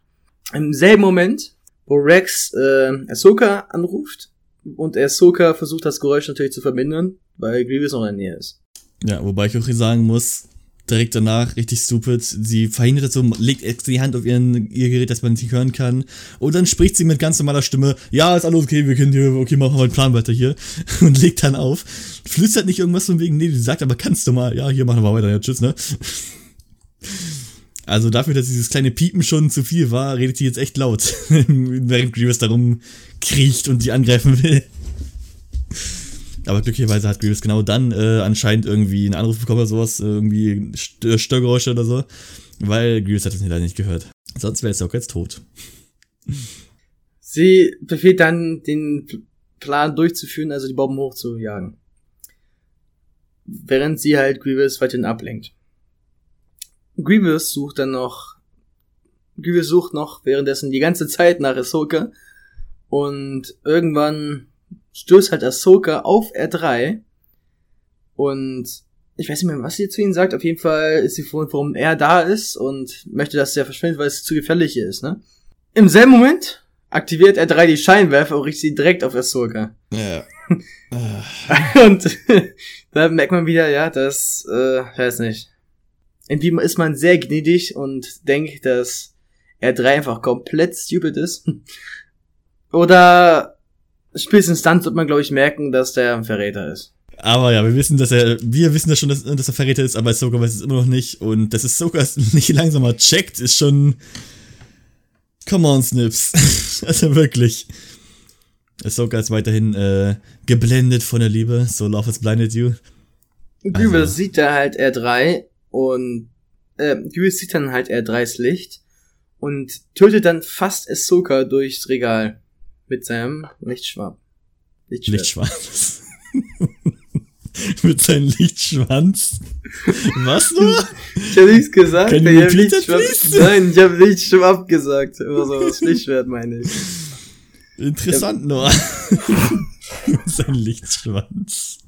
S2: Im selben Moment, wo Rex äh, Ahsoka anruft und Ahsoka versucht das Geräusch natürlich zu vermindern, weil Grievous noch in der Nähe ist.
S1: Ja, wobei ich auch hier sagen muss, direkt danach, richtig stupid, sie verhindert das so, legt extra die Hand auf ihren, ihr Gerät, dass man nicht hören kann. Und dann spricht sie mit ganz normaler Stimme, ja, ist alles okay, wir können hier, okay, machen wir den Plan weiter hier. Und legt dann auf. Flüstert nicht irgendwas von wegen, nee, die sagt aber kannst du mal, ja, hier machen wir weiter, ja, tschüss, ne? Also dafür, dass dieses kleine Piepen schon zu viel war, redet sie jetzt echt laut, während Grievous darum kriecht und die angreifen will. Aber glücklicherweise hat Grievous genau dann äh, anscheinend irgendwie einen Anruf bekommen oder sowas, äh, irgendwie St Störgeräusche oder so, weil Grievous hat das leider nicht gehört. Sonst wäre es auch jetzt tot.
S2: Sie befehlt dann, den Plan durchzuführen, also die Bomben hochzujagen. Während sie halt Grievous weiterhin ablenkt. Grievous sucht dann noch, Grievous sucht noch währenddessen die ganze Zeit nach Ahsoka und irgendwann stößt halt Ahsoka auf R3 und ich weiß nicht mehr, was sie zu ihm sagt. Auf jeden Fall ist sie froh, warum er da ist und möchte, dass er verschwindet, weil es zu gefährlich ist, ne? Im selben Moment aktiviert R3 die Scheinwerfer und richtet sie direkt auf Ahsoka.
S1: Ja.
S2: Und da merkt man wieder, ja, dass, äh, weiß nicht. Irgendwie ist man sehr gnädig und denkt, dass R3 einfach komplett stupid ist. Oder spätestens dann wird man, glaube ich, merken, dass der ein Verräter ist.
S1: Aber ja, wir wissen, dass er, wir wissen das schon, dass, dass er Verräter ist, aber Ahsoka weiß es immer noch nicht. Und dass Ahsoka es nicht langsamer checkt, ist schon, come on, Snips. also wirklich. Ahsoka ist weiterhin, äh, geblendet von der Liebe, so Love has blinded you. Also-
S2: sieht da halt R3 und äh, Grievous sieht dann halt R3s Licht und tötet dann fast Ahsoka durchs Regal mit seinem Lichtschwab. Lichtschwert.
S1: Lichtschwanz. Mit seinem Lichtschwanz. Was nur?
S2: Ich hab nichts gesagt.
S1: Can
S2: ich hab Lichtschwab-? Nein, ich hab Lichtschwab gesagt. Immer so das Lichtschwert meine ich.
S1: Interessant nur. Sein Lichtschwanz.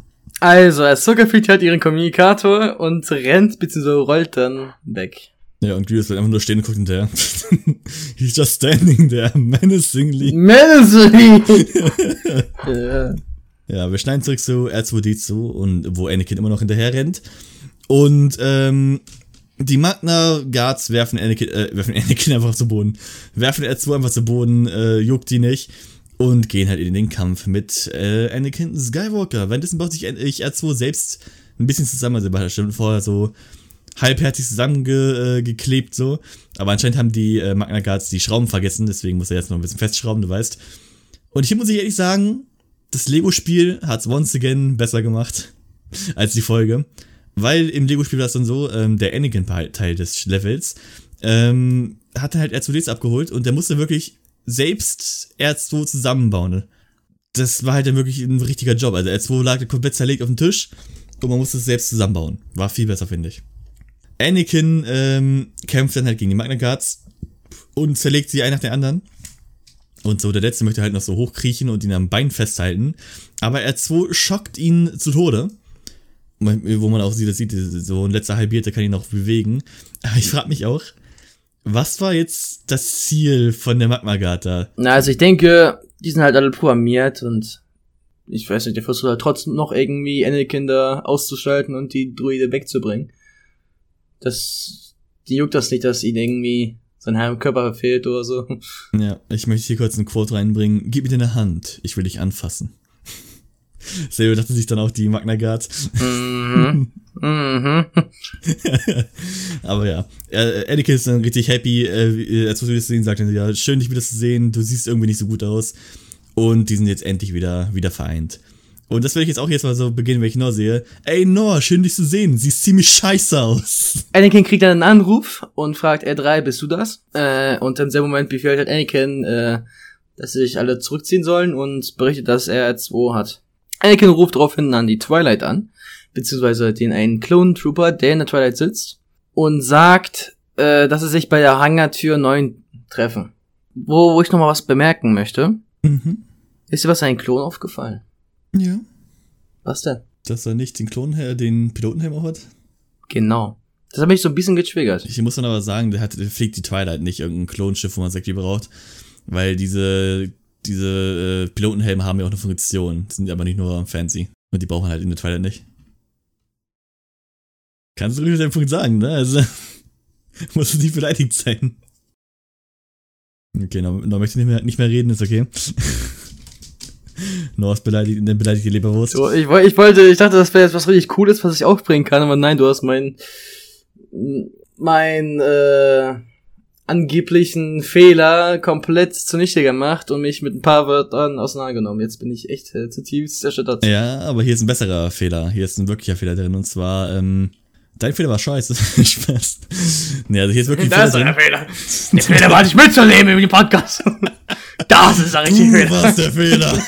S2: Also, Ahsoka fliegt halt ihren Kommunikator und rennt bzw. rollt dann weg.
S1: Ja, und Grievous bleibt einfach nur stehen und guckt hinterher. He's just standing there, menacingly.
S2: Menacingly! ja.
S1: Ja, wir schneiden zurück zu R2D2 und wo Anakin immer noch hinterher rennt. Und ähm, die Magna Guards werfen Anakin, äh, werfen Anakin einfach zu Boden. Werfen R2 einfach zu Boden, äh, juckt die nicht. Und gehen halt in den Kampf mit äh, Anakin Skywalker. Währenddessen baut sich ich R2 selbst ein bisschen zusammen. Also hat schon vorher so halbherzig zusammengeklebt so. Aber anscheinend haben die äh, Magna Guards die Schrauben vergessen, deswegen muss er jetzt noch ein bisschen festschrauben, du weißt. Und hier muss ich ehrlich sagen, das Lego-Spiel hat's once again besser gemacht als die Folge. Weil im Lego-Spiel war es dann so, ähm, der Anakin-Teil des Levels ähm, hat halt R2Ds abgeholt und der musste wirklich selbst R2 zusammenbauen. Das war halt dann wirklich ein richtiger Job. Also R2 lag komplett zerlegt auf dem Tisch und man musste es selbst zusammenbauen. War viel besser, finde ich. Anakin ähm, kämpft dann halt gegen die Magna Guards und zerlegt sie ein nach der anderen. Und so, der letzte möchte halt noch so hochkriechen und ihn am Bein festhalten. Aber R2 schockt ihn zu Tode. Wo man auch sieht, das sieht, so ein letzter Halbierte kann ihn noch bewegen. Aber ich frage mich auch, was war jetzt das Ziel von der Magma Guard da?
S2: Na, also ich denke, die sind halt alle programmiert und ich weiß nicht, der versucht halt trotzdem noch irgendwie Anakin da auszuschalten und die Druide wegzubringen. Das, die juckt das nicht, dass ihnen irgendwie sein Heimkörper fehlt oder so.
S1: Ja, ich möchte hier kurz ein Quote reinbringen. Gib mir deine Hand, ich will dich anfassen. Selber dachte sich dann auch die Magna Guard. Mhm. mhm. Aber ja, Anakin ist dann richtig happy, äh, als wir das sehen, sagt er, ja, schön dich wieder zu sehen, du siehst irgendwie nicht so gut aus. Und die sind jetzt endlich wieder, wieder vereint. Und das will ich jetzt auch jetzt mal so beginnen, wenn ich Noah sehe. Ey, Noah, schön dich zu sehen. Siehst ziemlich scheiße aus.
S2: Anakin kriegt dann einen Anruf und fragt R3, bist du das? Äh, und im selben Moment befiehlt halt Anakin, äh, dass sie sich alle zurückziehen sollen und berichtet, dass er R2 hat. Anakin ruft daraufhin an die Twilight an, beziehungsweise den einen Clone Trooper, der in der Twilight sitzt, und sagt, äh, dass sie sich bei der Hangartür 9 treffen. Wo, wo ich nochmal was bemerken möchte. Mhm. Ist dir was ein Klon aufgefallen?
S1: Ja.
S2: Was denn?
S1: Dass er nicht den Klon, den Pilotenhelm auch hat?
S2: Genau. Das hat mich so ein bisschen getriggert.
S1: Ich muss dann aber sagen, der, hat, der fliegt die Twilight nicht irgendein Klonschiff, wo man sagt, die braucht. Weil diese, diese äh, Pilotenhelme haben ja auch eine Funktion. Sind aber nicht nur fancy. Und die brauchen halt in der Twilight nicht. Kannst du ruhig den Punkt sagen, ne? Also, muss es nicht beleidigt sein. Okay, noch, möchte ich nicht mehr, nicht mehr reden, ist okay. North beleidigt, eine beleidigte Leberwurst.
S2: So, ich, ich wollte, ich dachte, das wäre jetzt was richtig Cooles, was ich aufbringen kann, aber nein, du hast mein, mein, äh, angeblichen Fehler komplett zunichte gemacht und mich mit ein paar Wörtern auseinandergenommen. Jetzt bin ich echt äh, zutiefst erschüttert.
S1: Ja, aber hier ist ein besserer Fehler. Hier ist ein wirklicher Fehler drin und zwar, ähm, Dein Fehler war scheiße. Spaß. Nee, also hier ist wirklich
S2: ein Fehler. Das ist der Fehler. Der Fehler war nicht mitzunehmen im Podcast. Das ist der richtige
S1: Fehler. Was der Fehler.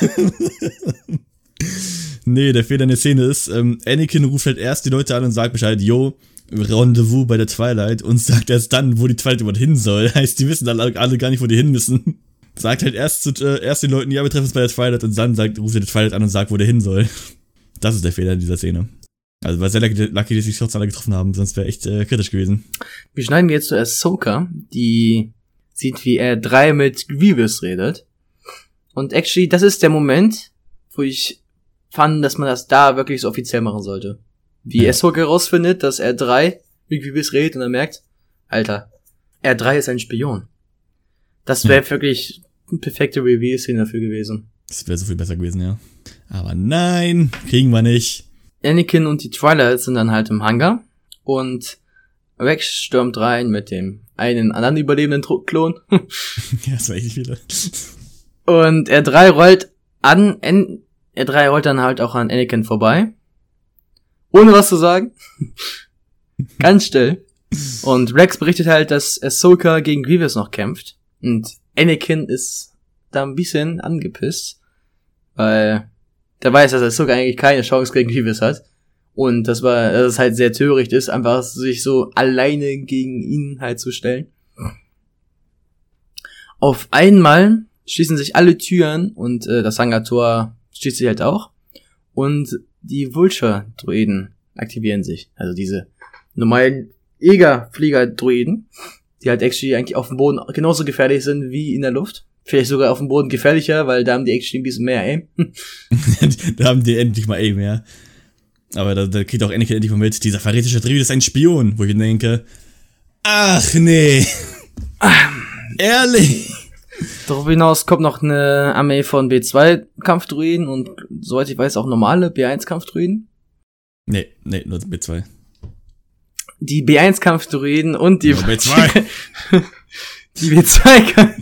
S1: Nee, der Fehler in der Szene ist, ähm, Anakin ruft halt erst die Leute an und sagt Bescheid, yo, Rendezvous bei der Twilight und sagt erst dann, wo die Twilight überhaupt hin soll. Heißt, die wissen dann alle gar nicht, wo die hin müssen. Sagt halt erst, zu, äh, erst den Leuten, ja, wir treffen uns bei der Twilight und dann sagt, ruft er die Twilight an und sagt, wo der hin soll. Das ist der Fehler in dieser Szene. Also war sehr lucky, dass sich trotzdem alle getroffen haben, sonst wäre echt äh, kritisch gewesen.
S2: Wir schneiden jetzt zu Ahsoka, die sieht, wie er drei mit Grievous redet. Und actually, das ist der Moment, wo ich fand, dass man das da wirklich so offiziell machen sollte. Wie ja. Ahsoka herausfindet, dass er drei mit Grievous redet und er merkt, Alter, R3 ist ein Spion. Das wäre ja. wirklich eine perfekte Reveal-Szene dafür gewesen.
S1: Das wäre so viel besser gewesen, ja. Aber nein, kriegen wir nicht.
S2: Anakin und die Twilight sind dann halt im Hangar und Rex stürmt rein mit dem einen anderen überlebenden Klon.
S1: ja, das war echt viele.
S2: Und R3 rollt an, N R3 rollt dann halt auch an Anakin vorbei. Ohne was zu sagen. Ganz still. Und Rex berichtet halt, dass Ahsoka gegen Grievous noch kämpft. Und Anakin ist da ein bisschen angepisst. Weil der weiß, dass er sogar eigentlich keine Chance gegen Grievous hat. Und das war, dass es halt sehr töricht ist, einfach sich so alleine gegen ihn halt zu stellen. Auf einmal schließen sich alle Türen und äh, das Hangar-Tor schließt sich halt auch. Und die Vulture-Druiden aktivieren sich. Also diese normalen Egerflieger-Druiden, die halt actually eigentlich auf dem Boden genauso gefährlich sind wie in der Luft. Vielleicht sogar auf dem Boden gefährlicher, weil da haben die actually ein bisschen mehr Aim.
S1: da haben die endlich mal Aim, ja. Aber da, da kriegt auch Anakin endlich mal mit, dieser verräterische Druide ist ein Spion, wo ich denke, ach nee. Ehrlich.
S2: Darüber hinaus kommt noch eine Armee von B2 Kampfdruiden und soweit ich weiß auch normale B1 Kampfdruiden.
S1: Nee, nee, nur B2.
S2: Die B1 Kampfdruiden und die
S1: Nur B2.
S2: die B2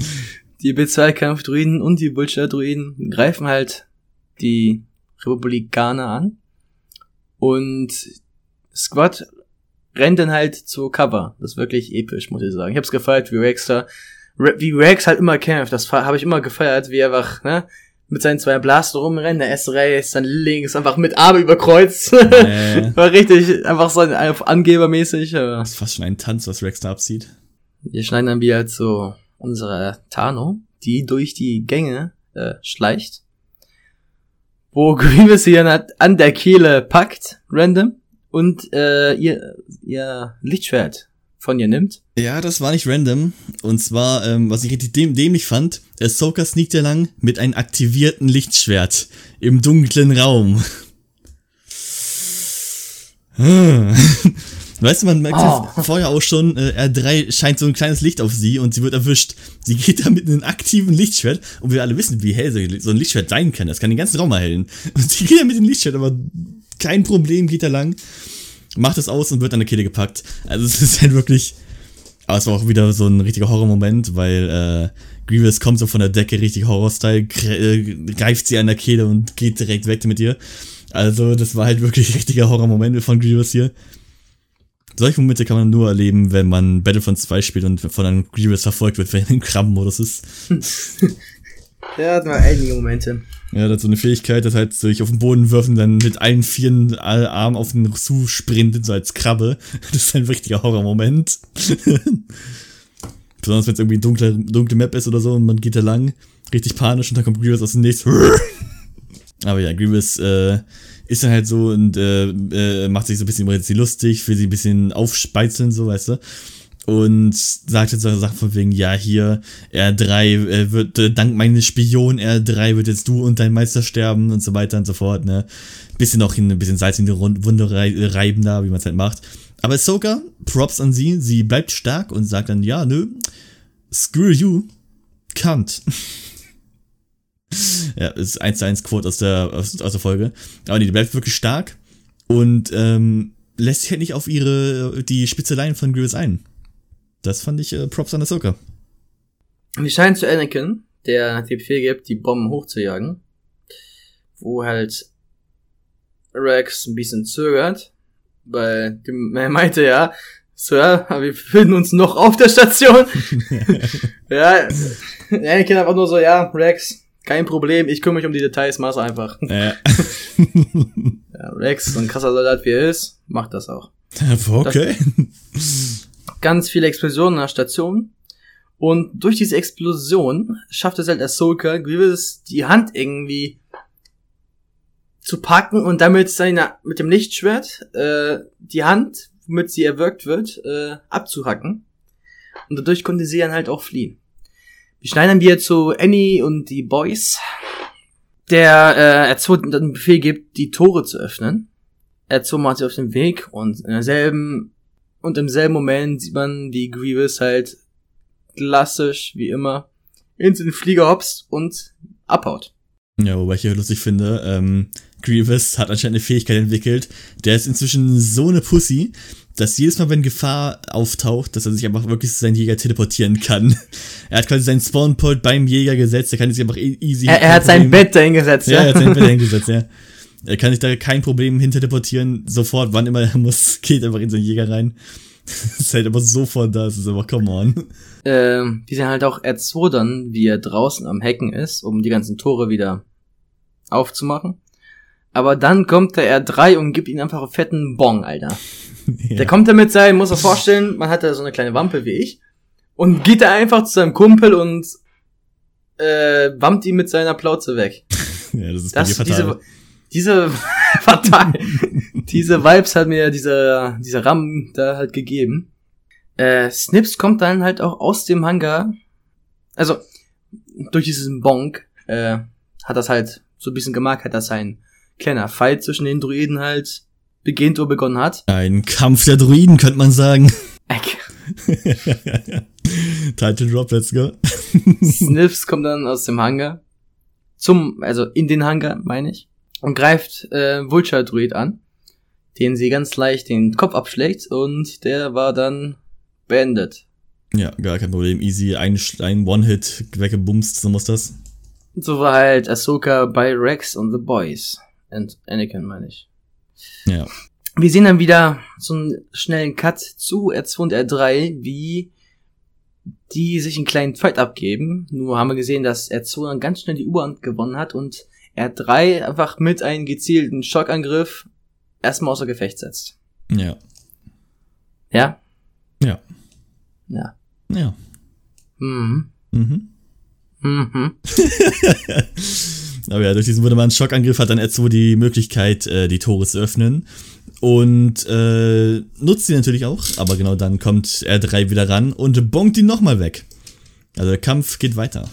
S2: die B2 Kampfdruiden und die Vulture Druiden greifen halt die Republikaner an und Squad rennt dann halt zur Cover. Das ist wirklich episch, muss ich sagen. Ich hab's gefeiert, wie Rex da, wie Rex halt immer kämpft. Das habe ich immer gefeiert, wie er einfach, ne, mit seinen zwei Blaster rumrennt, der S-Ray ist dann links, einfach mit Arme überkreuzt.
S1: Nee.
S2: War richtig, einfach so ein Angebermäßig.
S1: Das ist fast schon ein Tanz, was Rex da abzieht.
S2: Wir schneiden dann wieder zu unserer Tano, die durch die Gänge äh, schleicht. Wo Grievous sie dann an der Kehle packt, random, und äh, ihr, ihr Lichtschwert von ihr nimmt.
S1: Ja, das war nicht random. Und zwar, ähm, was ich richtig däm dämlich fand, Ahsoka sneakt ja lang mit einem aktivierten Lichtschwert im dunklen Raum. Hm. Weißt du, man merkt
S2: Oh.
S1: ja vorher auch schon, äh, R3 scheint so ein kleines Licht auf sie und sie wird erwischt. Sie geht da mit einem aktiven Lichtschwert und wir alle wissen, wie hell so- so ein Lichtschwert sein kann. Das kann den ganzen Raum erhellen. Und sie geht da mit dem Lichtschwert, aber kein Problem, geht da lang, macht es aus und wird an der Kehle gepackt. Also es ist halt wirklich, aber es war auch wieder so ein richtiger Horrormoment, weil äh, Grievous kommt so von der Decke, richtig Horror-Style, äh, greift sie an der Kehle und geht direkt weg mit ihr. Also das war halt wirklich richtiger Horrormoment von Grievous hier. Solche Momente kann man nur erleben, wenn man Battlefront 2 spielt und von einem Grievous verfolgt wird, wenn er im Krabbenmodus ist.
S2: Ja, hatten wir einige Momente.
S1: Ja, das hat so eine Fähigkeit, dass halt sich auf den Boden wirft und dann mit allen vieren äh, Armen auf den zu sprintet, so als Krabbe. Das ist ein richtiger Horrormoment. Besonders wenn es irgendwie eine dunkle, dunkle Map ist oder so und man geht da lang, richtig panisch und dann kommt Grievous aus dem Nichts. Aber ja, Grievous äh, ist dann halt so und äh, äh, macht sich so ein bisschen über sie lustig, will sie ein bisschen aufspeizeln, so, weißt du. Und sagt jetzt so Sachen von wegen, ja, hier, R3 äh, wird, äh, dank meines Spion R3 wird jetzt du und dein Meister sterben und so weiter und so fort, ne. Bisschen auch hin, ein bisschen Salz in die Wunde rei reiben da, wie man es halt macht. Aber Ahsoka, Props an sie, sie bleibt stark und sagt dann, ja, nö, screw you, can't. ja, ist 1 zu 1 Quote aus der, aus, aus der Folge. Aber nee, die bleibt wirklich stark und ähm, lässt sich halt nicht auf ihre, die Spitzeleien von Grievous ein. Das fand ich äh, Props an Ahsoka.
S2: Wir scheinen zu Anakin, der die Befehl gibt, die Bomben hochzujagen. Wo halt Rex ein bisschen zögert, weil er meinte ja, Sir, wir befinden uns noch auf der Station. ja, Anakin einfach nur so, ja, Rex, kein Problem, ich kümmere mich um die Details, mach's einfach.
S1: Äh,
S2: Ja, Rex, so ein krasser Soldat wie er ist, macht das auch.
S1: okay.
S2: Ganz viele Explosionen an der Station. Und durch diese Explosion schafft es halt Ahsoka, Grievous die Hand irgendwie zu packen und damit seine, mit dem Lichtschwert, äh, die Hand, womit sie erwürgt wird, äh, abzuhacken. Und dadurch konnte sie dann halt auch fliehen. Wir schneiden wieder zu Annie und die Boys, der äh, Erzo den Befehl gibt, die Tore zu öffnen. Erzo macht sie auf den Weg und in derselben und im selben Moment sieht man, wie Grievous halt klassisch, wie immer, in den Flieger hopst und abhaut.
S1: Ja, wobei ich hier lustig finde, ähm, Grievous hat anscheinend eine Fähigkeit entwickelt. Der ist inzwischen so eine Pussy, dass jedes Mal, wenn Gefahr auftaucht, dass er sich einfach wirklich zu seinem Jäger teleportieren kann. Er hat quasi seinen Spawnpoint beim Jäger gesetzt, er kann sich einfach e- easy.
S2: Er, er hat sein Bett dahingesetzt,
S1: Ja,
S2: ja.
S1: er hat sein Bett hingesetzt, ja. Er kann sich da kein Problem hin teleportieren, sofort, wann immer er muss, geht einfach in seinen Jäger rein. ist halt aber sofort da, es ist einfach, come on.
S2: ähm, die sehen halt auch R2 dann, wie er draußen am Hacken ist, um die ganzen Tore wieder aufzumachen. Aber dann kommt der R3 und gibt ihm einfach einen fetten Bong, Alter.
S1: Ja.
S2: Der kommt da mit sein, muss er vorstellen, man hat da so eine kleine Wampe wie ich. Und geht da einfach zu seinem Kumpel und äh, wammt ihn mit seiner Plauze weg.
S1: ja, das ist
S2: Das, diese, diese fatal, diese Vibes hat mir dieser, dieser Ram da halt gegeben. Äh, Snips kommt dann halt auch aus dem Hangar, also durch diesen Bonk, äh, hat das halt so ein bisschen gemerkt, hat das ein kleiner Fight zwischen den Druiden halt beginnt oder begonnen hat.
S1: Ein Kampf der Druiden, könnte man sagen. Title Drop, let's go.
S2: Sniffs kommt dann aus dem Hangar. Zum, also in den Hangar, meine ich. Und greift äh, Vulture Druid an. Den sie ganz leicht den Kopf abschlägt und der war dann beendet.
S1: Ja, gar kein Problem. Easy, ein, ein One-Hit weggebumst, so muss das.
S2: So war halt Ahsoka bei Rex und The Boys. Und Anakin, meine ich.
S1: Ja.
S2: Wir sehen dann wieder so einen schnellen Cut zu R2 und R3, wie die sich einen kleinen Fight abgeben. Nur haben wir gesehen, dass R2 dann ganz schnell die Überhand gewonnen hat und R3 einfach mit einem gezielten Schockangriff erstmal außer Gefecht setzt.
S1: Ja.
S2: Ja?
S1: Ja.
S2: Ja.
S1: Ja.
S2: Mhm.
S1: Mhm.
S2: Mhm.
S1: Aber ja, durch diesen wunderbaren Schockangriff hat dann R2 die Möglichkeit, äh, die Tore zu öffnen. Und äh, nutzt sie natürlich auch, aber genau dann kommt R3 wieder ran und bonkt ihn nochmal weg. Also der Kampf geht weiter.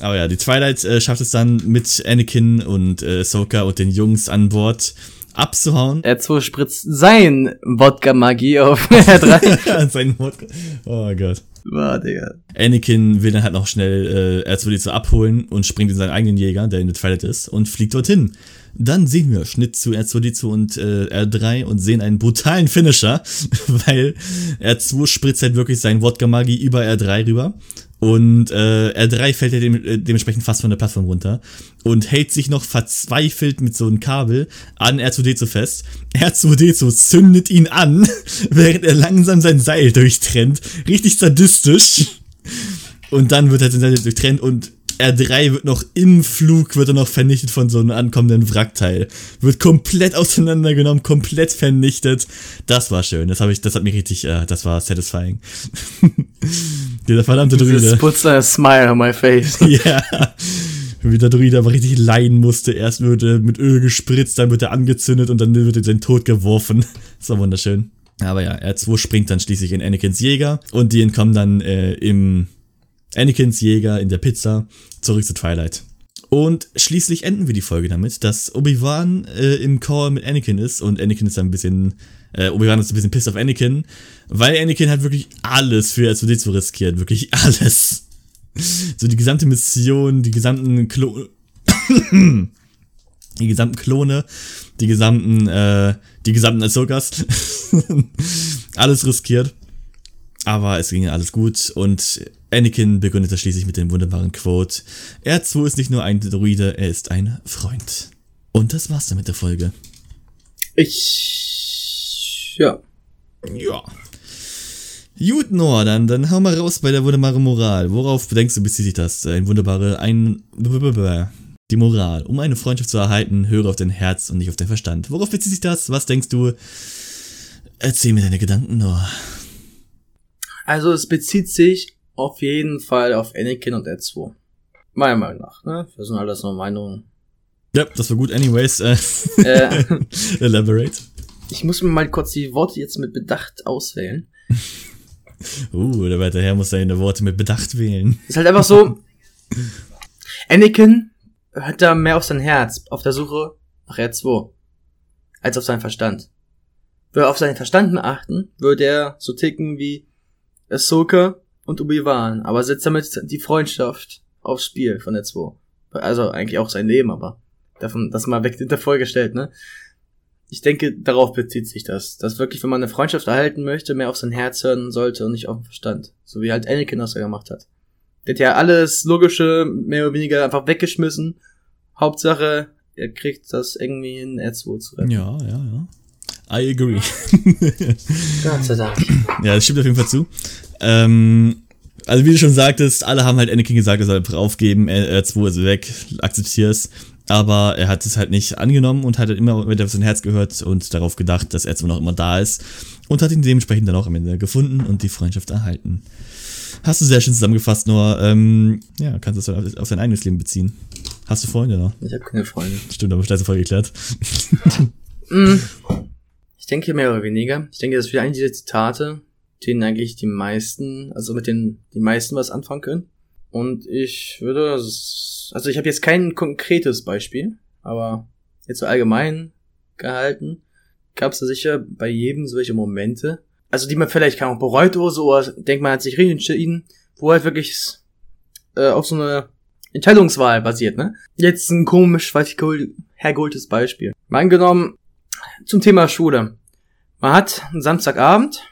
S1: Aber ja, die Twilight äh, schafft es dann mit Anakin und äh, Soka und den Jungs an Bord abzuhauen.
S2: R2 spritzt sein Wodka-Magie auf R3.
S1: sein Wodka. Oh Gott.
S2: War, Digga.
S1: Anakin will dann halt noch schnell äh, R2D2 abholen und springt in seinen eigenen Jäger, der in der Twilight ist, und fliegt dorthin. Dann sehen wir Schnitt zu R2D2 und äh, R3 und sehen einen brutalen Finisher, weil R2 spritzt halt wirklich sein Wodka-Magie über R3 rüber. Und äh, R3 fällt ja dem, äh, dementsprechend fast von der Plattform runter und hält sich noch verzweifelt mit so einem Kabel an R2D2 fest. R2D2 zündet ihn an, während er langsam sein Seil durchtrennt. Richtig sadistisch. Und dann wird er sein Seil durchtrennt und R3 wird noch im Flug, wird er noch vernichtet von so einem ankommenden Wrackteil. Wird komplett auseinandergenommen, komplett vernichtet. Das war schön. Das habe ich, das hat mich richtig, äh, das war satisfying. Dieser verdammte Druide.
S2: This puts a smile on my face.
S1: ja. Wie der Druide aber richtig leiden musste. Erst wird er mit Öl gespritzt, dann wird er angezündet und dann wird er in den Tod geworfen. Das war wunderschön. Aber ja, R2 springt dann schließlich in Anakins Jäger und die entkommen dann äh, im Anakins Jäger in der Pizza zurück zu Twilight. Und schließlich enden wir die Folge damit, dass Obi-Wan äh, im Call mit Anakin ist und Anakin ist ein bisschen, äh, Obi-Wan ist ein bisschen pissed auf Anakin, weil Anakin hat wirklich alles für R2D2 riskiert, wirklich alles. So die gesamte Mission, die gesamten Klo die gesamten Klone, die gesamten, äh, die gesamten Ahsokas, alles riskiert. Aber es ging alles gut und Anakin begründet das schließlich mit dem wunderbaren Quote. R2 ist nicht nur ein Druide, er ist ein Freund. Und das war's dann mit der Folge.
S2: Ich. Ja.
S1: Ja. Gut, Noah, dann, dann hau mal raus bei der wunderbaren Moral. Worauf denkst du, bezieht sich das? Ein wunderbare, ein. Die Moral. Um eine Freundschaft zu erhalten, höre auf dein Herz und nicht auf dein Verstand. Worauf bezieht sich das? Was denkst du? Erzähl mir deine Gedanken, Noah.
S2: Also es bezieht sich auf jeden Fall auf Anakin und R2. Meiner Meinung nach, ne? Das sind alles nur Meinungen.
S1: Ja, das war gut. Anyways, äh,
S2: Äh,
S1: elaborate.
S2: ich muss mir mal kurz die Worte jetzt mit Bedacht auswählen.
S1: Uh, der weite Herr muss seine Worte mit Bedacht wählen.
S2: Ist halt einfach so. Anakin hört da mehr auf sein Herz, auf der Suche nach R2, als auf seinen Verstand. Würde er auf seinen Verstand achten, würde er so ticken wie Ahsoka und Obi-Wan, aber setzt damit die Freundschaft aufs Spiel von R2. Also eigentlich auch sein Leben, aber davon, das mal weg hinter vorgestellt, ne? Ich denke, darauf bezieht sich das. Dass wirklich, wenn man eine Freundschaft erhalten möchte, mehr auf sein Herz hören sollte und nicht auf den Verstand. So wie halt Anakin das ja gemacht hat. Der hat ja alles Logische mehr oder weniger einfach weggeschmissen. Hauptsache, er kriegt das irgendwie in R2 zu retten.
S1: Ja, ja, ja. I agree.
S2: Gott sei Dank.
S1: ja, das stimmt auf jeden Fall zu. Ähm, also wie du schon sagtest, alle haben halt Anakin gesagt, er soll einfach aufgeben, R2 ist weg, akzeptier's. Aber er hat es halt nicht angenommen und hat halt immer mit auf sein Herz gehört und darauf gedacht, dass R2 noch immer da ist. Und hat ihn dementsprechend dann auch am Ende gefunden und die Freundschaft erhalten. Hast du sehr schön zusammengefasst, nur, ähm, ja, kannst du das auf dein eigenes Leben beziehen. Hast du Freunde noch?
S2: Ich habe keine Freunde.
S1: Stimmt, aber letzte Folge geklärt.
S2: Mm. Ich denke mehr oder weniger. Ich denke, das ist wieder eine dieser Zitate, denen eigentlich die meisten, also mit denen die meisten was anfangen können. Und ich würde, also ich habe jetzt kein konkretes Beispiel, aber jetzt so allgemein gehalten, gab es da sicher bei jedem solche Momente, also die man vielleicht kaum bereut oder so, oder denkt man hat sich richtig entschieden, wo halt wirklich äh, auf so eine Entscheidungswahl basiert, ne? Jetzt ein komisch, ich, hergeholtes Beispiel. Mal angenommen, zum Thema Schule. Man hat einen Samstagabend,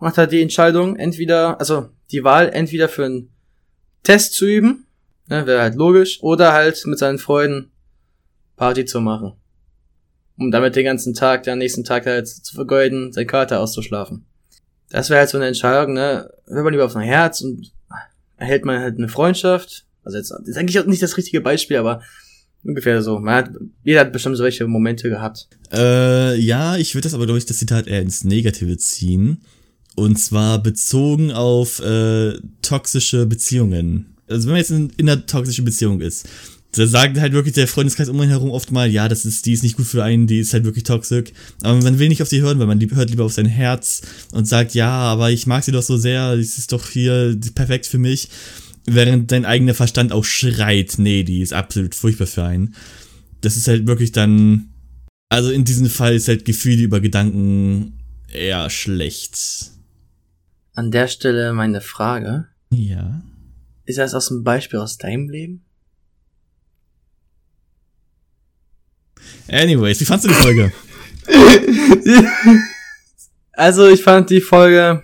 S2: macht halt die Entscheidung, entweder, also die Wahl entweder für einen Test zu üben, ne, wäre halt logisch, oder halt mit seinen Freunden Party zu machen. Um damit den ganzen Tag, den nächsten Tag halt zu vergeuden, sein Kater auszuschlafen. Das wäre halt so eine Entscheidung, ne? Wenn man lieber auf sein Herz und erhält man halt eine Freundschaft. Also jetzt, ist eigentlich auch nicht das richtige Beispiel, aber ungefähr so. Man hat, jeder hat bestimmt solche Momente gehabt.
S1: Äh, ja, ich würde das aber, glaube ich, das Zitat eher ins Negative ziehen. Und zwar bezogen auf äh, toxische Beziehungen. Also wenn man jetzt in, in einer toxischen Beziehung ist, da sagt halt wirklich der Freundeskreis um einen herum oft mal, ja, das ist, die ist nicht gut für einen, die ist halt wirklich toxisch. Aber man will nicht auf sie hören, weil man hört lieber auf sein Herz und sagt, ja, aber ich mag sie doch so sehr, sie ist doch hier perfekt für mich. Während dein eigener Verstand auch schreit, nee, die ist absolut furchtbar für einen. Das ist halt wirklich dann, also in diesem Fall ist halt Gefühle über Gedanken eher schlecht.
S2: An der Stelle meine Frage.
S1: Ja.
S2: Ist das aus dem Beispiel aus deinem Leben?
S1: Anyways, wie fandst du die Folge?
S2: also, ich fand die Folge,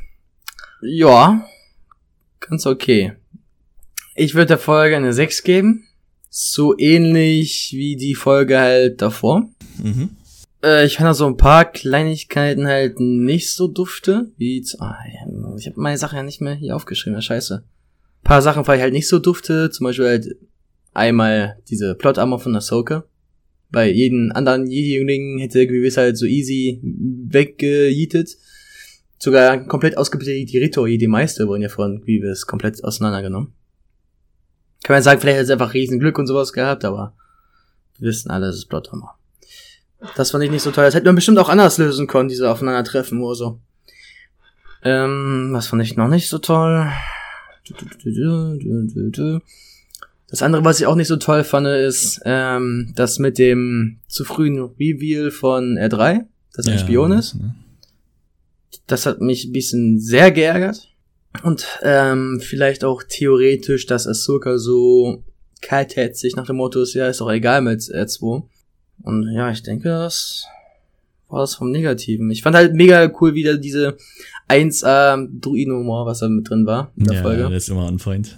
S2: ja, ganz okay. Ich würde der Folge eine 6 geben. So ähnlich wie die Folge halt davor. Mhm. Äh, ich fand da so ein paar Kleinigkeiten halt nicht so dufte, wie, ah, ich habe meine Sache ja nicht mehr hier aufgeschrieben, scheiße. Ein paar Sachen fand ich halt nicht so dufte, zum Beispiel halt einmal diese Plot-Armor von Ahsoka. Bei jedem anderen Jedi-Jüngling hätte gewiss halt so easy weggejietet. Sogar komplett ausgebildete die Rito, die Meister wurden ja von Grievous komplett auseinandergenommen. Kann man sagen, vielleicht hat es einfach Riesenglück und sowas gehabt, aber wir wissen alle, das ist Plot-Armor. Das fand ich nicht so toll. Das hätte man bestimmt auch anders lösen können, diese Aufeinandertreffen oder so. Ähm, was fand ich noch nicht so toll? Das andere, was ich auch nicht so toll fand, ist ähm, das mit dem zu frühen Reveal von R3, dass er ein Spion ist. Ne? Das hat mich ein bisschen sehr geärgert. Und ähm, vielleicht auch theoretisch, dass Ahsoka so kaltherzig nach dem Motto ist, ja, ist doch egal mit R2. Und ja, ich denke, das war das vom Negativen. Ich fand halt mega cool wieder diese 1A Druiden-Humor, was da mit drin war
S1: in der ja, Folge. Ja, das ist immer on point.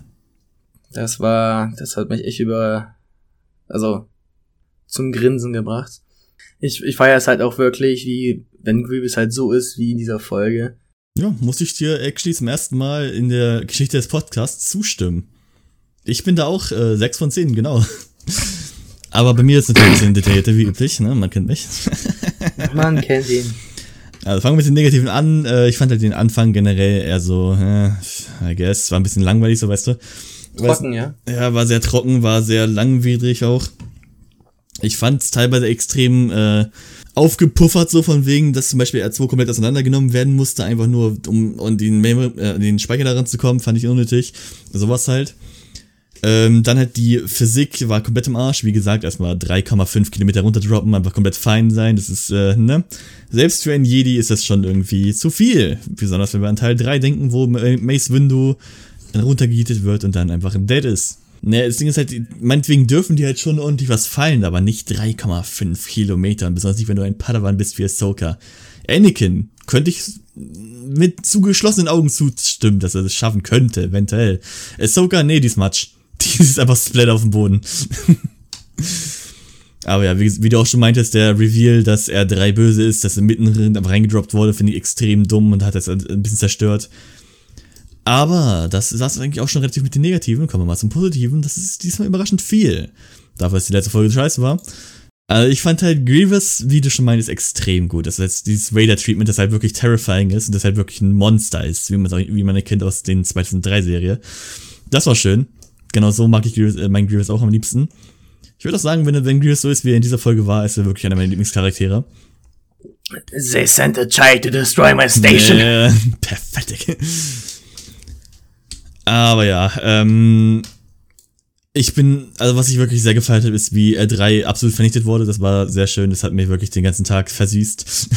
S2: Das war, das hat mich echt über, also, zum Grinsen gebracht. Ich, ich feiere es halt auch wirklich, wie, wenn Grievous halt so ist, wie in dieser Folge.
S1: Ja, muss ich dir actually zum ersten Mal in der Geschichte des Podcasts zustimmen. Ich bin da auch äh, 6 von 10, genau. Aber bei mir ist es natürlich ein bisschen detaillierter wie üblich, ne? Man kennt mich.
S2: Man kennt ihn.
S1: Also fangen wir mit den Negativen an. Äh, ich fand halt den Anfang generell eher so, äh, I guess, war ein bisschen langweilig, so weißt du.
S2: Trocken, ja?
S1: Ja, war sehr trocken, war sehr langwidrig auch. Ich fand es teilweise extrem äh, aufgepuffert, so von wegen, dass zum Beispiel R2 komplett auseinandergenommen werden musste, einfach nur um, um den, Mem äh, den Speicher daran zu kommen, fand ich unnötig. Sowas halt. Ähm, dann halt die Physik war komplett im Arsch. Wie gesagt, erstmal 3,5 Kilometer runterdroppen, einfach komplett fein sein. Das ist, äh, ne? Selbst für ein Jedi ist das schon irgendwie zu viel. Besonders wenn wir an Teil 3 denken, wo Mace Windu dann runtergehietet wird und dann einfach dead ist. Ne, das Ding ist halt, meinetwegen dürfen die halt schon ordentlich was fallen, aber nicht 3,5 Kilometer. Besonders nicht, wenn du ein Padawan bist wie Ahsoka. Anakin könnte ich mit zugeschlossenen Augen zustimmen, dass er das schaffen könnte, eventuell. Ahsoka, nee, die ist Matsch. Die ist einfach splat auf dem Boden. Aber ja, wie, wie, du auch schon meintest, der Reveal, dass er drei böse ist, dass er mitten reingedroppt wurde, finde ich extrem dumm und hat das ein bisschen zerstört. Aber das saß eigentlich auch schon relativ mit den Negativen. Kommen wir mal zum Positiven. Das ist diesmal überraschend viel. Dafür, dass die letzte Folge scheiße war. Also ich fand halt Grievous, wie du schon meintest, extrem gut. Das heißt, dieses Raider-Treatment, das halt wirklich terrifying ist und das halt wirklich ein Monster ist, wie man, wie man erkennt aus den 2003-Serie. Das war schön. Genau so mag ich Grievous, äh, mein Grievous auch am liebsten. Ich würde auch sagen, wenn, wenn Grievous so ist, wie er in dieser Folge war, ist er wirklich einer meiner Lieblingscharaktere.
S2: They sent a child to destroy my station.
S1: Äh, perfekt. Aber ja, ähm, ich bin, also was ich wirklich sehr gefeiert habe, ist, wie R3 absolut vernichtet wurde. Das war sehr schön. Das hat mir wirklich den ganzen Tag versüßt.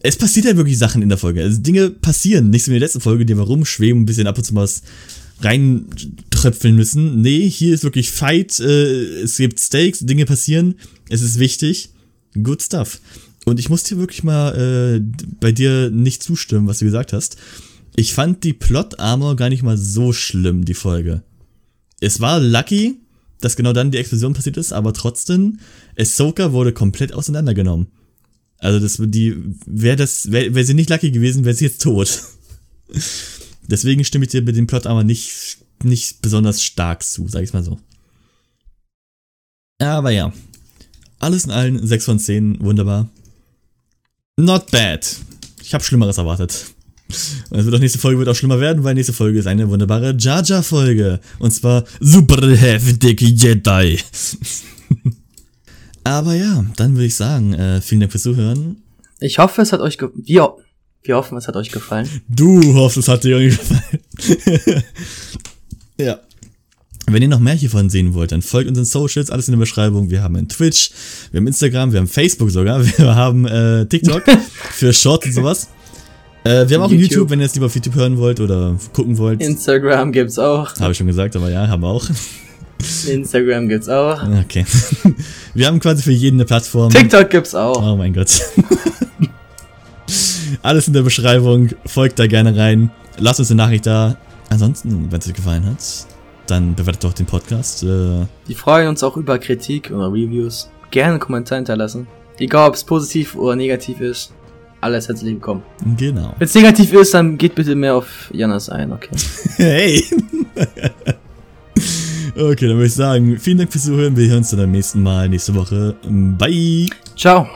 S1: es passiert halt wirklich Sachen in der Folge. Also Dinge passieren. Nicht so wie in der letzten Folge, die wir rumschweben, ein bisschen ab und zu mal was reintröpfeln müssen. Nee, hier ist wirklich Fight. Äh, es gibt Stakes, Dinge passieren. Es ist wichtig. Good stuff. Und ich muss dir wirklich mal äh, bei dir nicht zustimmen, was du gesagt hast. Ich fand die Plot-Armor gar nicht mal so schlimm, die Folge. Es war lucky, dass genau dann die Explosion passiert ist, aber trotzdem, Ahsoka wurde komplett auseinandergenommen. Also das die wäre das wäre wär sie nicht lucky gewesen, wäre sie jetzt tot. Deswegen stimme ich dir mit dem Plot Armor nicht nicht besonders stark zu, sag ich mal so. Aber ja. Alles in allen 6 von 10, wunderbar. Not bad. Ich habe Schlimmeres erwartet. Und es wird auch nächste Folge wird auch schlimmer werden, weil nächste Folge ist eine wunderbare Jaja Folge und zwar super heftig Jedi. Aber ja, dann würde ich sagen, äh, vielen Dank fürs Zuhören.
S2: Ich hoffe, es hat euch ge wir, wir hoffen, es hat euch gefallen.
S1: Du hoffst, es hat dir irgendwie gefallen. ja. Wenn ihr noch mehr hiervon sehen wollt, dann folgt unseren Socials, alles in der Beschreibung. Wir haben einen Twitch, wir haben Instagram, wir haben Facebook sogar, wir haben äh, TikTok für Shorts und sowas. Äh, wir haben auch YouTube. YouTube, wenn ihr es lieber auf YouTube hören wollt oder gucken wollt.
S2: Instagram gibt's auch.
S1: Habe ich schon gesagt, aber ja, haben wir auch.
S2: Instagram gibt's auch.
S1: Okay. Wir haben quasi für jeden eine Plattform.
S2: TikTok gibt's auch.
S1: Oh mein Gott. Alles in der Beschreibung. Folgt da gerne rein. Lasst uns eine Nachricht da. Ansonsten, wenn es euch gefallen hat, dann bewertet doch den Podcast. Äh,
S2: Wir freuen uns auch über Kritik oder Reviews. Gerne einen Kommentar hinterlassen. Egal, ob es positiv oder negativ ist. Alles herzlich willkommen.
S1: genau.
S2: Wenn es negativ ist, dann geht bitte mehr auf Janas ein, okay?
S1: Hey! okay, dann würde ich sagen, vielen Dank fürs Zuhören. Wir hören uns dann beim nächsten Mal nächste Woche. Bye!
S2: Ciao!